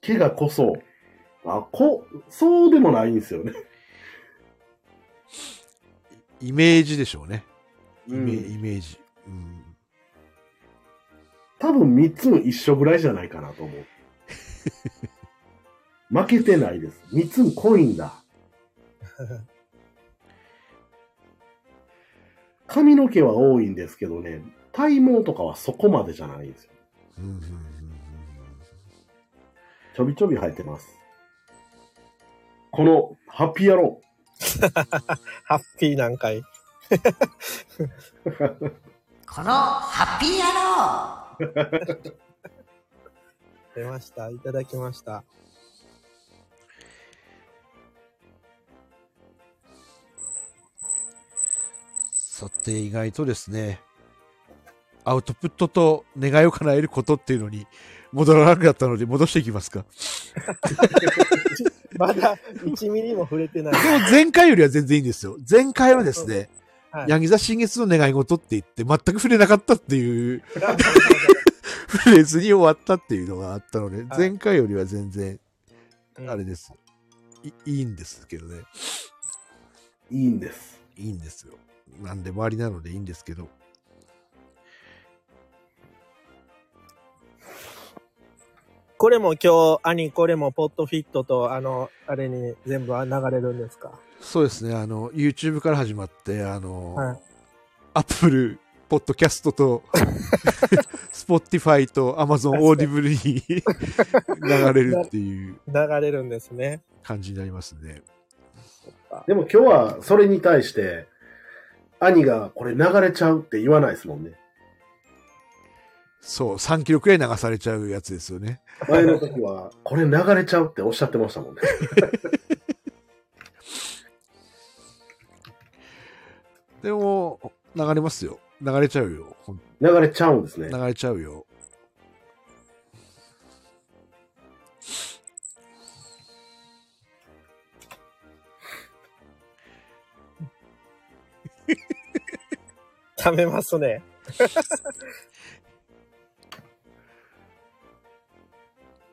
毛が濃そう。あ、こ、そうでもないんですよね。イメージでしょうね。イメ,、うんイメージ。うん多分3つも一緒ぐらいじゃないかなと思う。[laughs] 負けてないです。3つも濃いんだ。[laughs] 髪の毛は多いんですけどね、体毛とかはそこまでじゃないんですよ。ちょびちょび生えてます。このハッピー野郎。[laughs] ハッピーなんかい。[laughs] このハッピー野郎出ました。いただきました。さて、意外とですね、アウトプットと願いを叶えることっていうのに戻らなくなったので戻していきますか。[laughs] まだ1ミリも触れてない。でも前回よりは全然いいんですよ。前回はですね、はいヤギ座新月の願い事って言って全く触れなかったっていうフレーズに終わったっていうのがあったので、はい前回よりは全然うんあれです。いいいんですけどね。いいんです。いいんですよ。なんで周りなのでいいんですけど。これも今日、兄、これもポッドフィットと、あの、あれに全部流れるんですか？そうですね。あの、YouTube から始まって、あの、はい Apple、ポッドキャストと、[laughs] Spotify と Amazon Audible に流れるっていう流れるんですね。感じになりますね。でも今日はそれに対して、アニがこれ流れちゃうって言わないですもんね。そう、3キロくらい流されちゃうやつですよね。前の時は、これ流れちゃうっておっしゃってましたもんね。でも、流れますよ。流れちゃうよ。流れちゃうんですね。流れちゃうよ。食べますね。[laughs]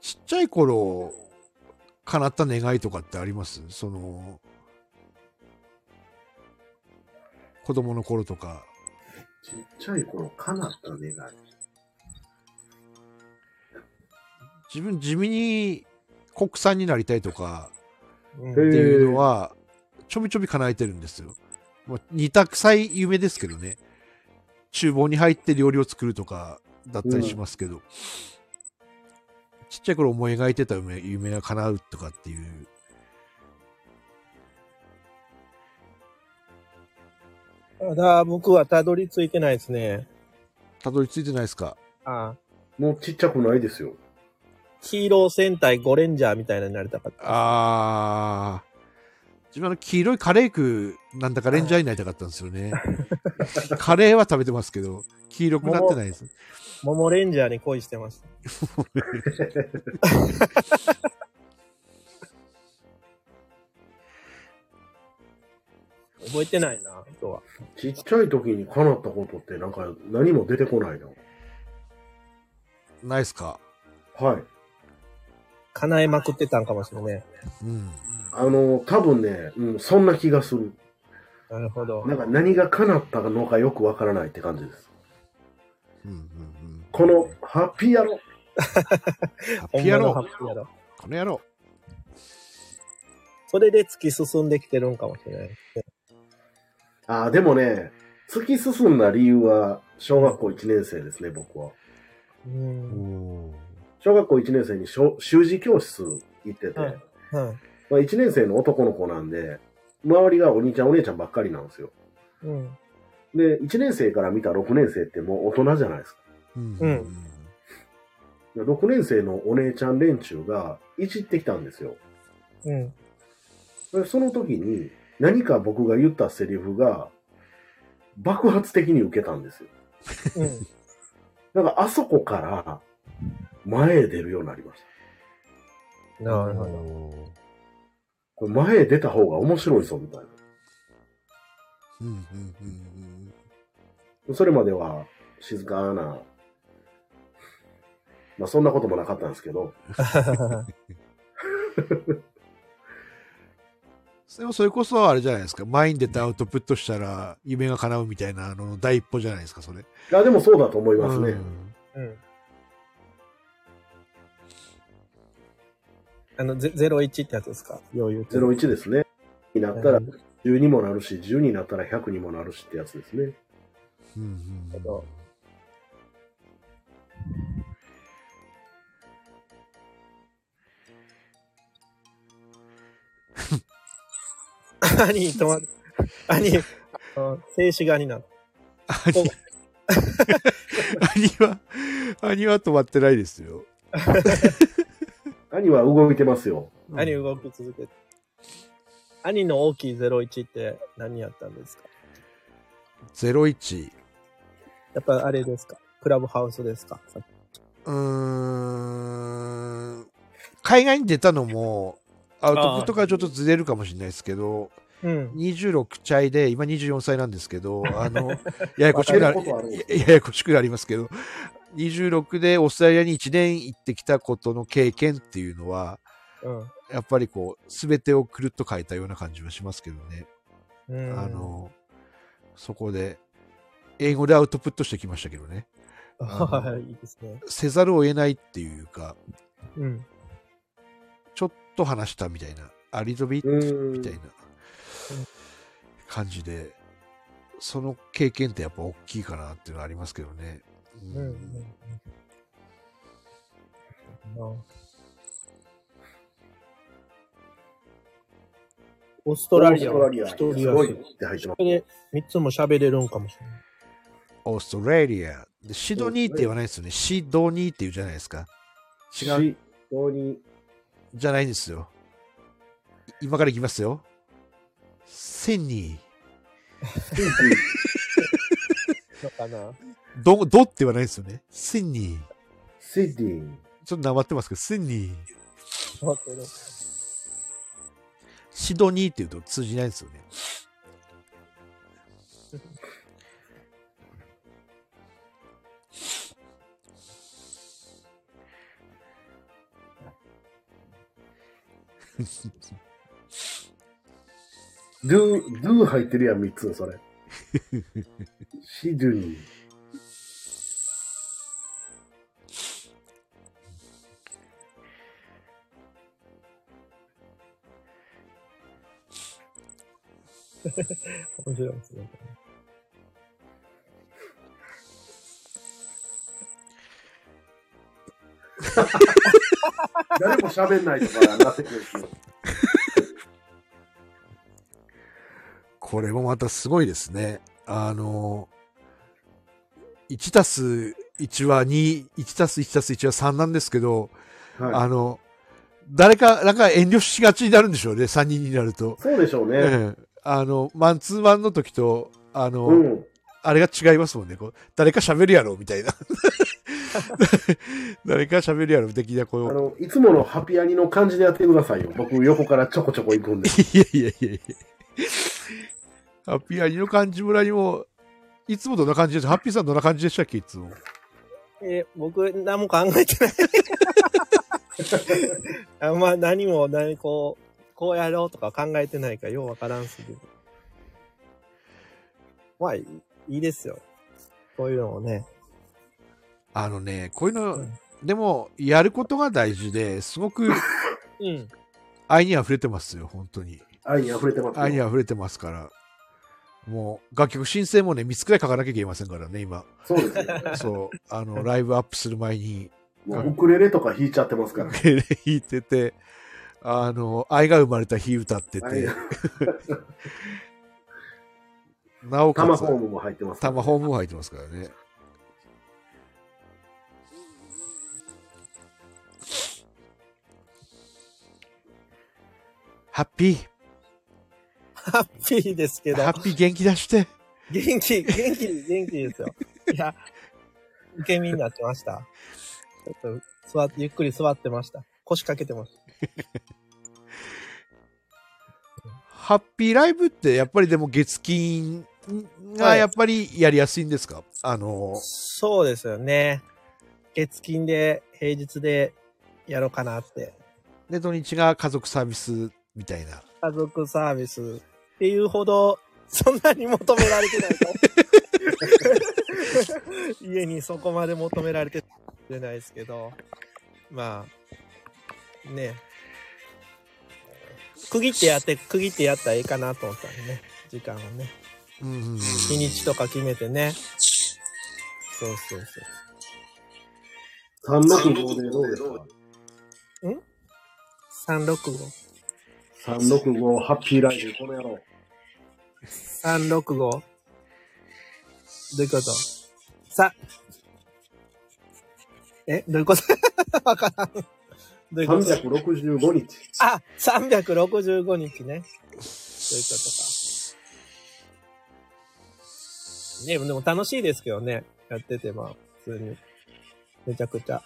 ちっちゃい頃、叶った願いとかってあります？その、子供の頃とか。ちっちゃい頃、叶った願い。自分地味に国産になりたいとかうんっていうのは、ちょびちょび叶えてるんですよ。まあ、似た臭い夢ですけどね。厨房に入って料理を作るとかだったりしますけど、ちっちゃい頃思い描いてた夢夢が叶うとかっていう。ただ、僕はたどり着いてないですね。たどり着いてないですか？あもうちっちゃくないですよ。ヒーロー戦隊ゴレンジャーみたいなのになりたかった。あー。自分あの黄色いカレークなんだかレンジャーになりたかったんですよね。[laughs] カレーは食べてますけど、黄色くなってないです。モモレンジャーに恋してます。[laughs] 覚えてないな、今日は。ちっちゃい時に叶ったことってなんか何も出てこないな。ないっすか？はい。叶えまくってたんかもしれない。うん。あの、多分ね、うん、そんな気がする。なるほど。なんか何が叶ったのかよくわからないって感じです。うんうんうん。このハッピー野郎。[laughs] ハッピー野郎ほんまのハッピー野郎。この野郎それで突き進んできてるんかもしれない。ああ、でもね、突き進んだ理由は小学校1年生ですね、僕は。うん。小学校1年生に小習字教室行ってて、はいはい。まあ、1年生の男の子なんで、周りがお兄ちゃんお姉ちゃんばっかりなんですよ。うん。で、1年生から見た6年生ってもう大人じゃないですか。うんうんで6年生のお姉ちゃん連中がいじってきたんですよ。うん。でその時に何か僕が言ったセリフが爆発的に受けたんですよ。うん。[laughs] だからあそこから前へ出るようになりました。なるほど。前へ出た方が面白いぞみたいうんうんうんな。それまでは静かな、まあそんなこともなかったんですけど、[laughs] でもそれこそあれじゃないですか。前に出てアウトプットしたら夢が叶うみたいなのの第一歩じゃないですか、それ。いやでもそうだと思いますね。うんうん。あの、ゼ01ってやつですか？余裕って。01ですね。になったら10にもなるし、10になったら100にもなるしってやつですね。うんうん [laughs] 兄、止まる。兄、静止画になる。兄 [laughs] 兄は、兄は止まってないですよ。[laughs] 兄は動いてますよ。兄動き続けて。兄の大きい01って何やったんですか？01。やっぱあれですか？クラブハウスですか？うーん。海外に出たのも、アウトプットからちょっとずれるかもしれないですけど、うん。26チャイで、今24歳なんですけど、あの、[laughs] ややこしくな [laughs] ややこしくなりますけど、26でオーストラリアに1年行ってきたことの経験っていうのは、うん。やっぱりこう、すべてをくるっと変えたような感じはしますけどね。うん。あ、の、そこで、英語でアウトプットしてきましたけどね。はい、いいですね。せざるを得ないっていうか、うん。ちょっと話したみたいな、ありとびうん。みたいな感じで、その経験ってやっぱ大きいかなっていうのはありますけどね。うんうん。オーストラリアはオーストラリア。一人すごいやって入ってますそ。れで三つも喋れるんかもしれない。オーストラリア。でシドニーって言わないですよね。シドニーって言うじゃないですか。違う？し。どうに。じゃないんですよ。今からいきますよ。セニのかなー。ど、どって言わないですよね。セニー。シディン。ちょっとなまってますけど、セニー。シドニーって言うと通じないんですよね。ドゥ、ドゥ入ってるやん、三つ、それ。シドニー。[laughs] 面白いですね。誰も喋んないとかなってくるんですよ。[laughs] これもまたすごいですね。あの、1たす1は2、1たす1たす1は3なんですけど、はあの、誰か、なんか遠慮しがちになるんでしょうね、3人になるとい。。そうでしょうね。ええあの、マンツーマンの時と、あの、うん。あれが違いますもんね。こう誰か喋るやろ、みたいな。[laughs] 誰か喋るやろ、的な、こう。あの、いつものハピアニの感じでやってくださいよ。僕、横からちょこちょこ行くんで。[laughs] いやいやいやいや。ハッピーアニの感じ村にも、いつもどんな感じですハッピーさんどんな感じでしたっけいつも？えー僕、何も考えてない。[laughs] あまあ、何も、何、こう、こうやろうとか考えてないから、ようわからんすぎる。まあ、いいですよ。こういうのもね。あのね、こういうの、うんでも、やることが大事で、すごく [laughs] うん。愛に溢れてますよ、本当に。愛に溢れてますよ。愛に溢れてますから。もう、楽曲申請もね、3つくらい書かなきゃいけませんからね、今。そうですよ。そう、あの、ライブアップする前に、もうウクレレとか弾いちゃってますから。ウクレレ弾いてて、あの、愛が生まれた日歌って愛て、なおかつタマホー、ムも入ってますから。タマホームも入ってますからね。ハッピー、ハッピーですけどハ、ッピー元気出して。元気、元気、元気ですよ。いや、受け身になってました。ちょっと、座って、ゆっくり座ってました。腰掛けてました。[laughs] ハッピーライブってやっぱりでも月金がやっぱりやりやすいんですか、あの、そうですよね。月金で、平日でやろうかなって。で、土日が家族サービスみたいな。家族サービスっていうほど、そんなに求められてないと。[laughs] 家にそこまで求められてないですけど、まあ、ね。区切ってやって、区切ってやったらいいかなと思ったんでね。時間をね。うんうんうん日にちとか決めてね。そうそうそう。365でどうですか？365。?365 ハッピーライブ、この野郎。365。どういうこと？さ、え？どういうこと？[laughs] わからん。どういうこと365日。あ、365日ね。そういうことか。ねでも楽しいですけどね。やってて、まあ、普通に。めちゃくちゃ。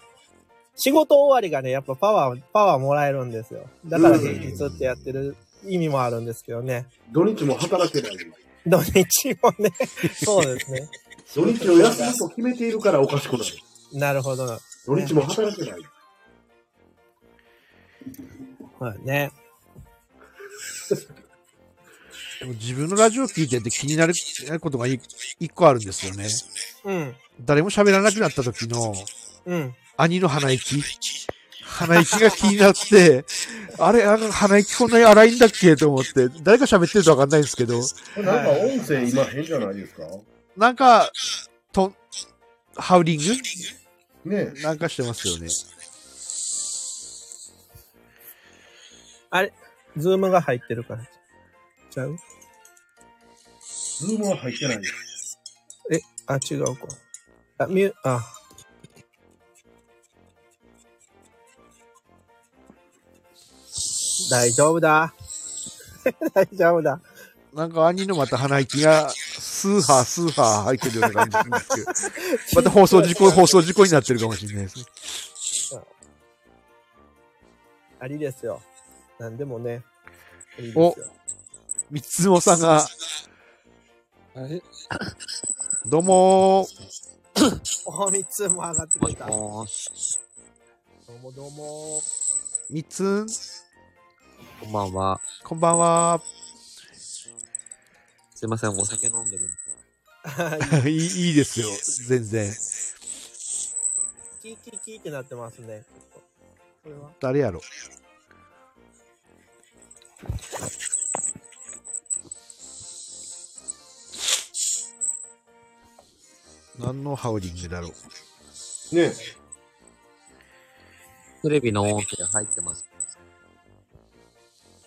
仕事終わりがね、やっぱパワー、パワーもらえるんですよ。だから平日ってやってる意味もあるんですけどね。土日も働けない。土日もね、そうですね。土日を休むと決めているからおかしくなる。なるほど。土日も働けない。まあね。でも自分のラジオ聞いてて気になることがい一個あるんですよね。うん。誰も喋らなくなった時のうん。兄の鼻息。鼻息が気になって、[laughs] あれ、あの鼻息こんなに荒いんだっけと思って、誰か喋ってるとわかんないんですけど、なんか音声今変じゃないですか？なんか、と、ハウリング？ねなんかしてますよね。あれ、ズームが入ってるから。ちゃう？ズームは入ってない。え、あ、違うか。あ、ミュ、あ。大丈夫だ。[laughs] 大丈夫だ。なんか兄のまた鼻息が、スーハースーハー入ってるような感じですけど、[laughs] また放送事故、放送事故になってるかもしれないです。ありですよ。なんでもね。いいですおよ。三つもさんが、あれ？どうもお、三つも上がってきた。ど。うもどうも。みつん、こんばんは。こんばんは。すいません、お酒飲んでる。[laughs] いいいいですよ、全然。キーキーキーってなってますね。これは？誰やろ？何のハウリングだろう？ねテレビの音声入ってます。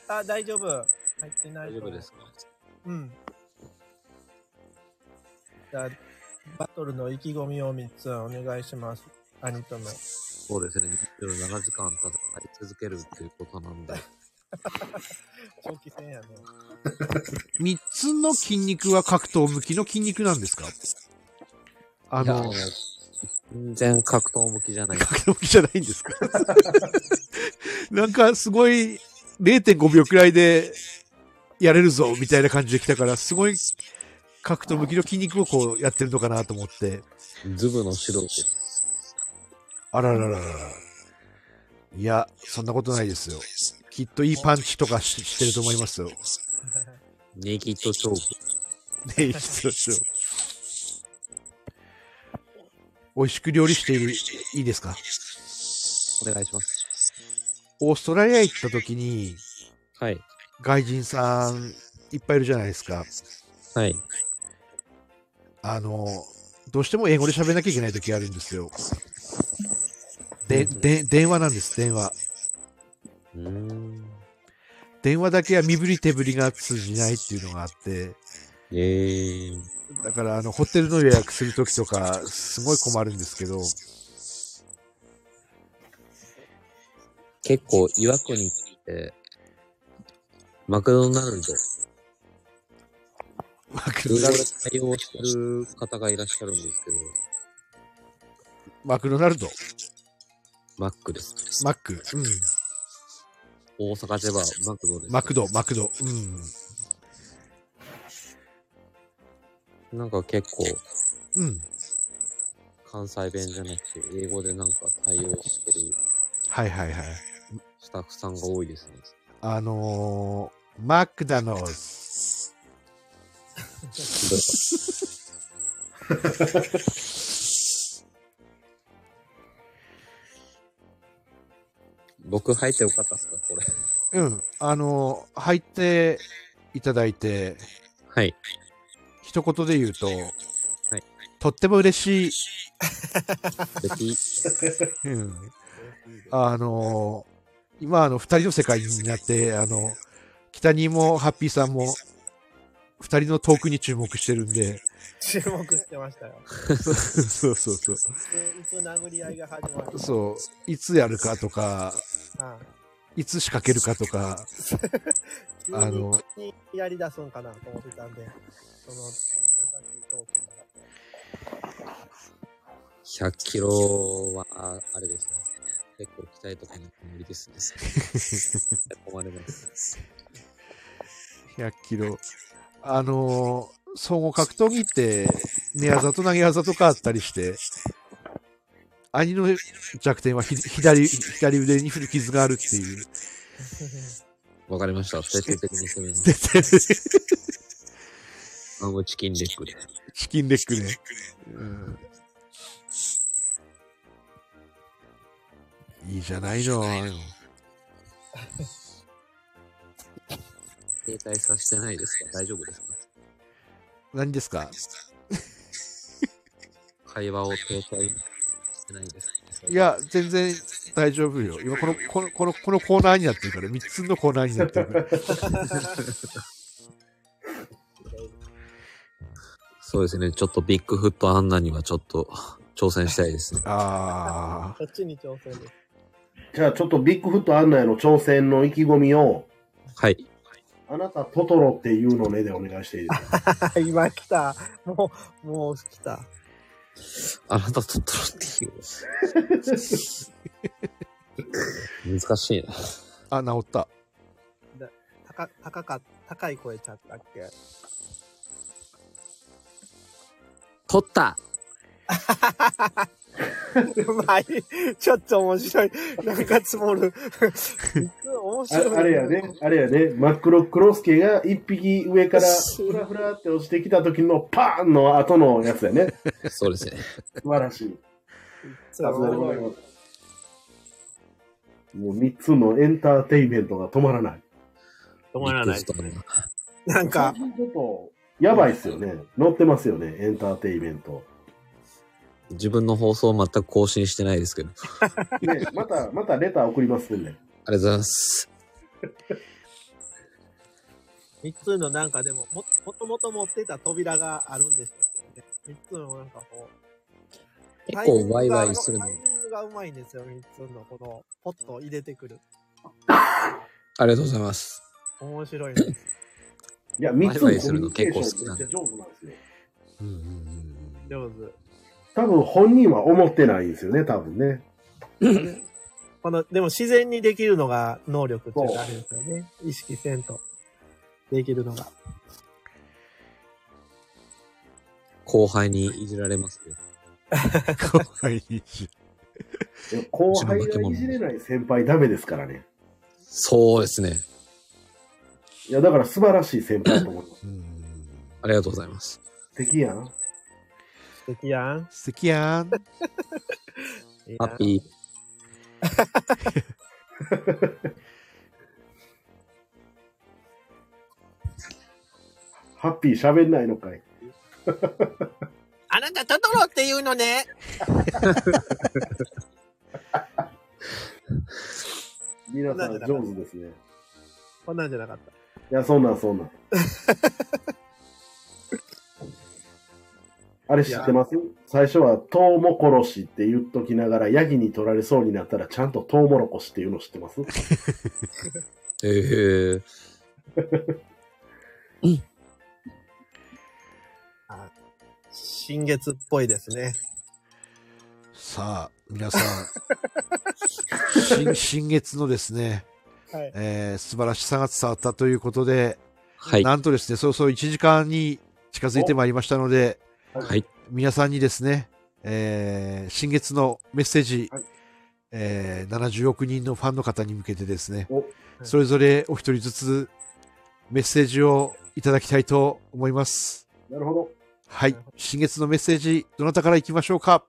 あ、大丈夫。入ってないと思う大丈夫ですか？うん。じゃあ、バトルの意気込みを3つお願いします。兄との。そうですね。27時間戦い続けるっていうことなんで。長期戦やね。[laughs] 三つの筋肉は格闘向きの筋肉なんですか？あの全然格闘向きじゃない。格闘向きじゃないんですか？[laughs] なんかすごい0.5秒くらいでやれるぞみたいな感じで来たから、すごい格闘向きの筋肉をこうやってるのかなと思って、ズブの指導です。あららららら。いや、そんなことないですよ。きっといいパンチとかししてると思いますよ。ネイキッドチョーク。ね、そうそう。美味しく料理している、いいですか？お願いします。オーストラリア行った時に、はい。外人さんいっぱいいるじゃないですか。はい。あの、どうしても英語で喋らなきゃいけない時あるんですよ。で、で、電話なんです、電話。電話だけは身振り手振りが通じないっていうのがあって、えー。だからあの、ホテルの予約するときとか、すごい困るんですけど、結構、岩国って、マクドナルド、マク通話で対応してる方がいらっしゃるんですけど、マクドナルド、マックです。マック、うん、大阪ではマクドです。マクド、マクド、うん、なんか結構、うん。関西弁じゃなくて、英語でなんか対応してるはいはいはい。スタッフさんが多いですね。あのー、マクダノス。ひ [laughs] 僕入ってよかったっすか？これ。うん。あのー、入っていただいて、はい。一言で言うと、いとっても嬉しい。うん。あのー今、あの、二人の世界になって、あの、北にもハッピーさんも、二人のトークに注目してるんで、注目してましたよ。そうそうそう。いついつ殴り合いが始まるそう、いつやるかとか、はいつ仕掛けるかとか、急あのやり出すんかなと思ってたんで、その、優しいトークが。100キロは、あれですね。結構期待とかに無理ですね。困ります。100キロ。あのー総合格闘技って、寝技と投げ技とかあったりして、兄の弱点はひ左、左腕に振る傷があるっていう。わかりました。[laughs] 徹底的に攻めます。あのチキンレッグで。チキンレッグね。うんいいじゃないの。[laughs] 携帯させてないですか？大丈夫ですか？何ですか？[laughs] 会話を携帯してないですかいや、全然大丈夫よ。今この、この、この、このコーナーになってるから、3つのコーナーになってるから。[laughs] そうですね。ちょっとビッグフットアンナにはちょっと挑戦したいですね。あそっちに挑戦です。じゃあちょっとビッグフット案内の挑戦の意気込みを、はい。あなたトトロっていうのねでお願いしていいですか？[laughs] 今来た。もう、もう来た。あなたとったろっていう。[laughs] 難しいな。あ。あ、治った。高、高か、高い声ちゃったっけ？取ったう [laughs] まい。ちょっと面白い。なんか積もる。面白い。ああれやね、あれやね、マックロクロスケが一匹上からフラフラって落ちてきた時のパーンの後のやつやね。[laughs] そうですね。素晴らしい。すがでございます。もう三つのエンターテインメントが止まらない。止まらないなんか、ちょっと、やばいっすよね。乗ってますよね、エンターテインメント。自分の放送全く更新してないですけど。ね、また、またレター送りますんで。ありがとうございます。三つのなんかでも、も、もともと持ってた扉があるんでしょうね。三つのなんかこう。結構ワイワイするのタ。イミングがうまいんですよ、三つのこの、ポッと入れてくる。ありがとうございます。面白いです。いや、三つのコミワイワイするのュニケー結構好きなんでションめっちゃ上手なんですよ。うんうんうん上手。多分本人は思ってないんですよね、多分ね。[laughs] この、でも自然にできるのが能力っていうかあるんですよね。意識せんと。できるのが。後輩にいじられますけど。[laughs] かわいいし。いや後輩がいじれない先輩ダメですからね。そうですね。いや、だから素晴らしい先輩だと思います。うんありがとうございます。素敵やなハッピー。ハッピー喋んないのかい。あなたトトロって言うのね。[laughs] 皆さん上手ですね。こんなんじゃなかった。いや、そんなんそんなん。[laughs] あれ知ってます？最初はトウモコロシって言っときながらヤギに取られそうになったらちゃんとトウモロコシっていうの知ってます？[laughs] ええ新月っぽいですね。さあ、皆さん、新 [laughs] 新月のですね、はい。えー素晴らしさが伝わったということで、はい。なんとですね、そろそろ1時間に近づいてまいりましたので、はい。皆さんにですね、えー新月のメッセージ、はいえー70億人のファンの方に向けてですね、おそれぞれお一人ずつメッセージをいただきたいと思います。なるほど。はい。新月のメッセージ、どなたから行きましょうか？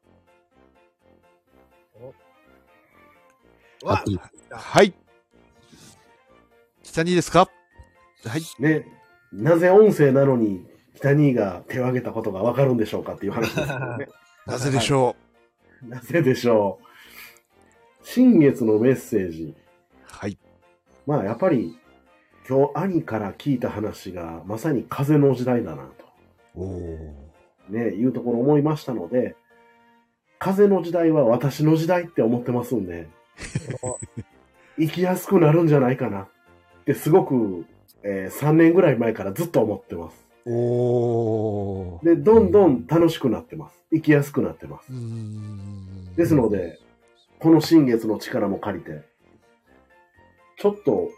ハッピー。はい。北にですか？はい。ね、なぜ音声なのに北兄が手を挙げたことがわかるんでしょうかっていう話ですよね。[laughs] なぜでしょなぜでしょう？新月のメッセージ。うはい。まあやっぱり今日兄から聞いた話がまさに風の時代だなと。ね、いうところ思いましたので、風の時代は私の時代って思ってますんで、[laughs] 生きやすくなるんじゃないかなってすごく、え3年ぐらい前からずっと思ってます。おー。で、どんどん楽しくなってます。生きやすくなってます。ですので、この新月の力も借りて、ちょっと、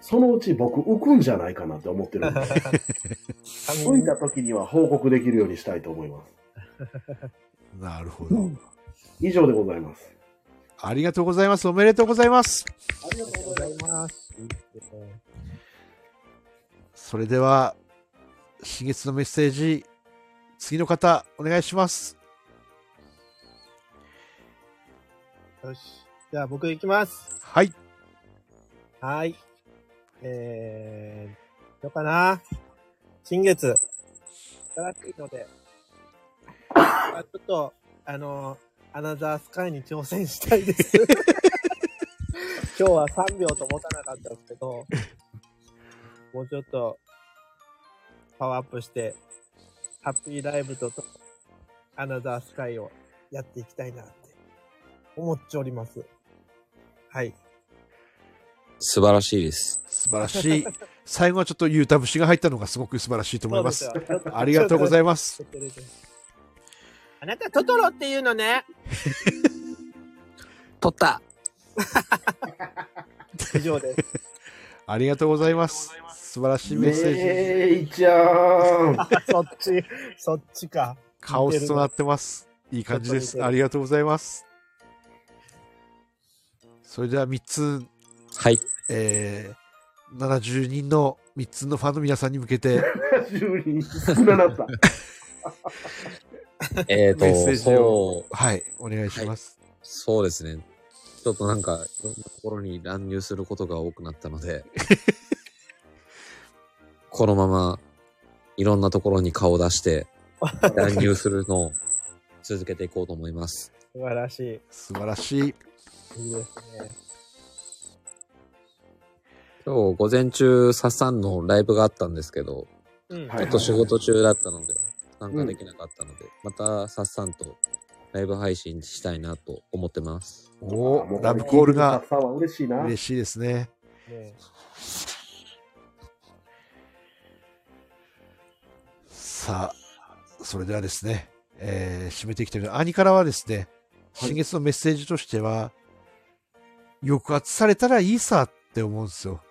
そのうち僕浮くんじゃないかなって思ってるんで、[laughs] 浮いた時には報告できるようにしたいと思います。[laughs] なるほど。以上でございます。ありがとうございます。おめでとうございます。ありがとうござい。ます。それでは、新月のメッセージ、次の方、お願いします。よし。じゃあ僕行きます。はい。はい。えー、どうかな？新月。新しいので、あちょっと、あの、アナザースカイに挑戦したいです。[laughs] 今日は3秒と持たなかったんですけど、もうちょっと、パワーアップして、ハッピーライブとと、アナザースカイをやっていきたいなって思っております。はい。素晴らしいです。素晴らしい。最後はちょっとゆうた節が入ったのがすごく素晴らしいと思います。すよありがとうございま。す。あなた、トトロっていうのね。[laughs] 取った [laughs] 以上です。ありがとうございます。素晴らしいメッセージ。めいちゃん。あ、[laughs] そっち、そっちか。カオスとなってます。いい感じです。ありがとうございます。それでは3つ、はい。えー、70人の3つのファンの皆さんに向けて、10人少ななった。えっ、メッセーと、ジをはい、お願いします。そうですね。ちょっとなんか、いろんなところに乱入することが多くなったので、[laughs] このまま、いろんなところに顔を出して、[laughs] 乱入するのを続けていこうと思います。素晴らしい。素晴らしい。いいですね。今日午前中、サッサンのライブがあったんですけど、うん。はいちょっと仕事中だったので、参加できなかったので、またサッサンとライブ配信したいなと思ってます。おもうラブコールが嬉しいな。嬉しいですね。ねさあ、それではですね、えー締めていきたい兄からはですね、はい。新月のメッセージとしては、抑圧されたらいいさって思うんですよ。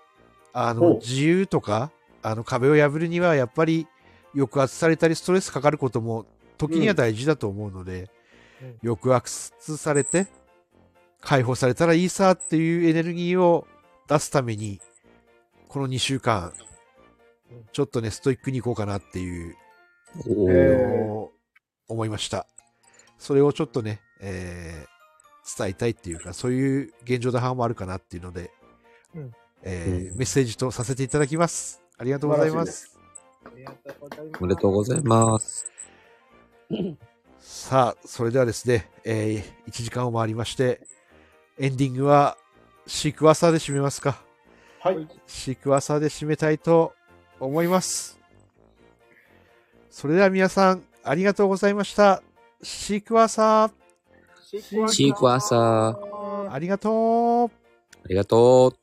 あの、自由とか、あの、壁を破るには、やっぱり、抑圧されたり、ストレスかかることも、時には大事だと思うので、うん。抑圧されて、解放されたらいいさっていうエネルギーを出すために、この2週間うん、ちょっとね、ストイックに行こうかなっていうおーえーを思いました。それをちょっとね、えー伝えたいっていうか、そういう現状打破もあるかなっていうので、うんえーうんメッセージとさせていただきます。ありがとうございます。ありがとうございます。おめでとうございます。さあ、それではですね、えー1時間を回りまして、エンディングはシークワーサーで締めますか。はい。シークワーサーで締めたいと思います。それでは皆さん、ありがとうございました。シークワーサー、シークワーサーありがとう。ありがとう。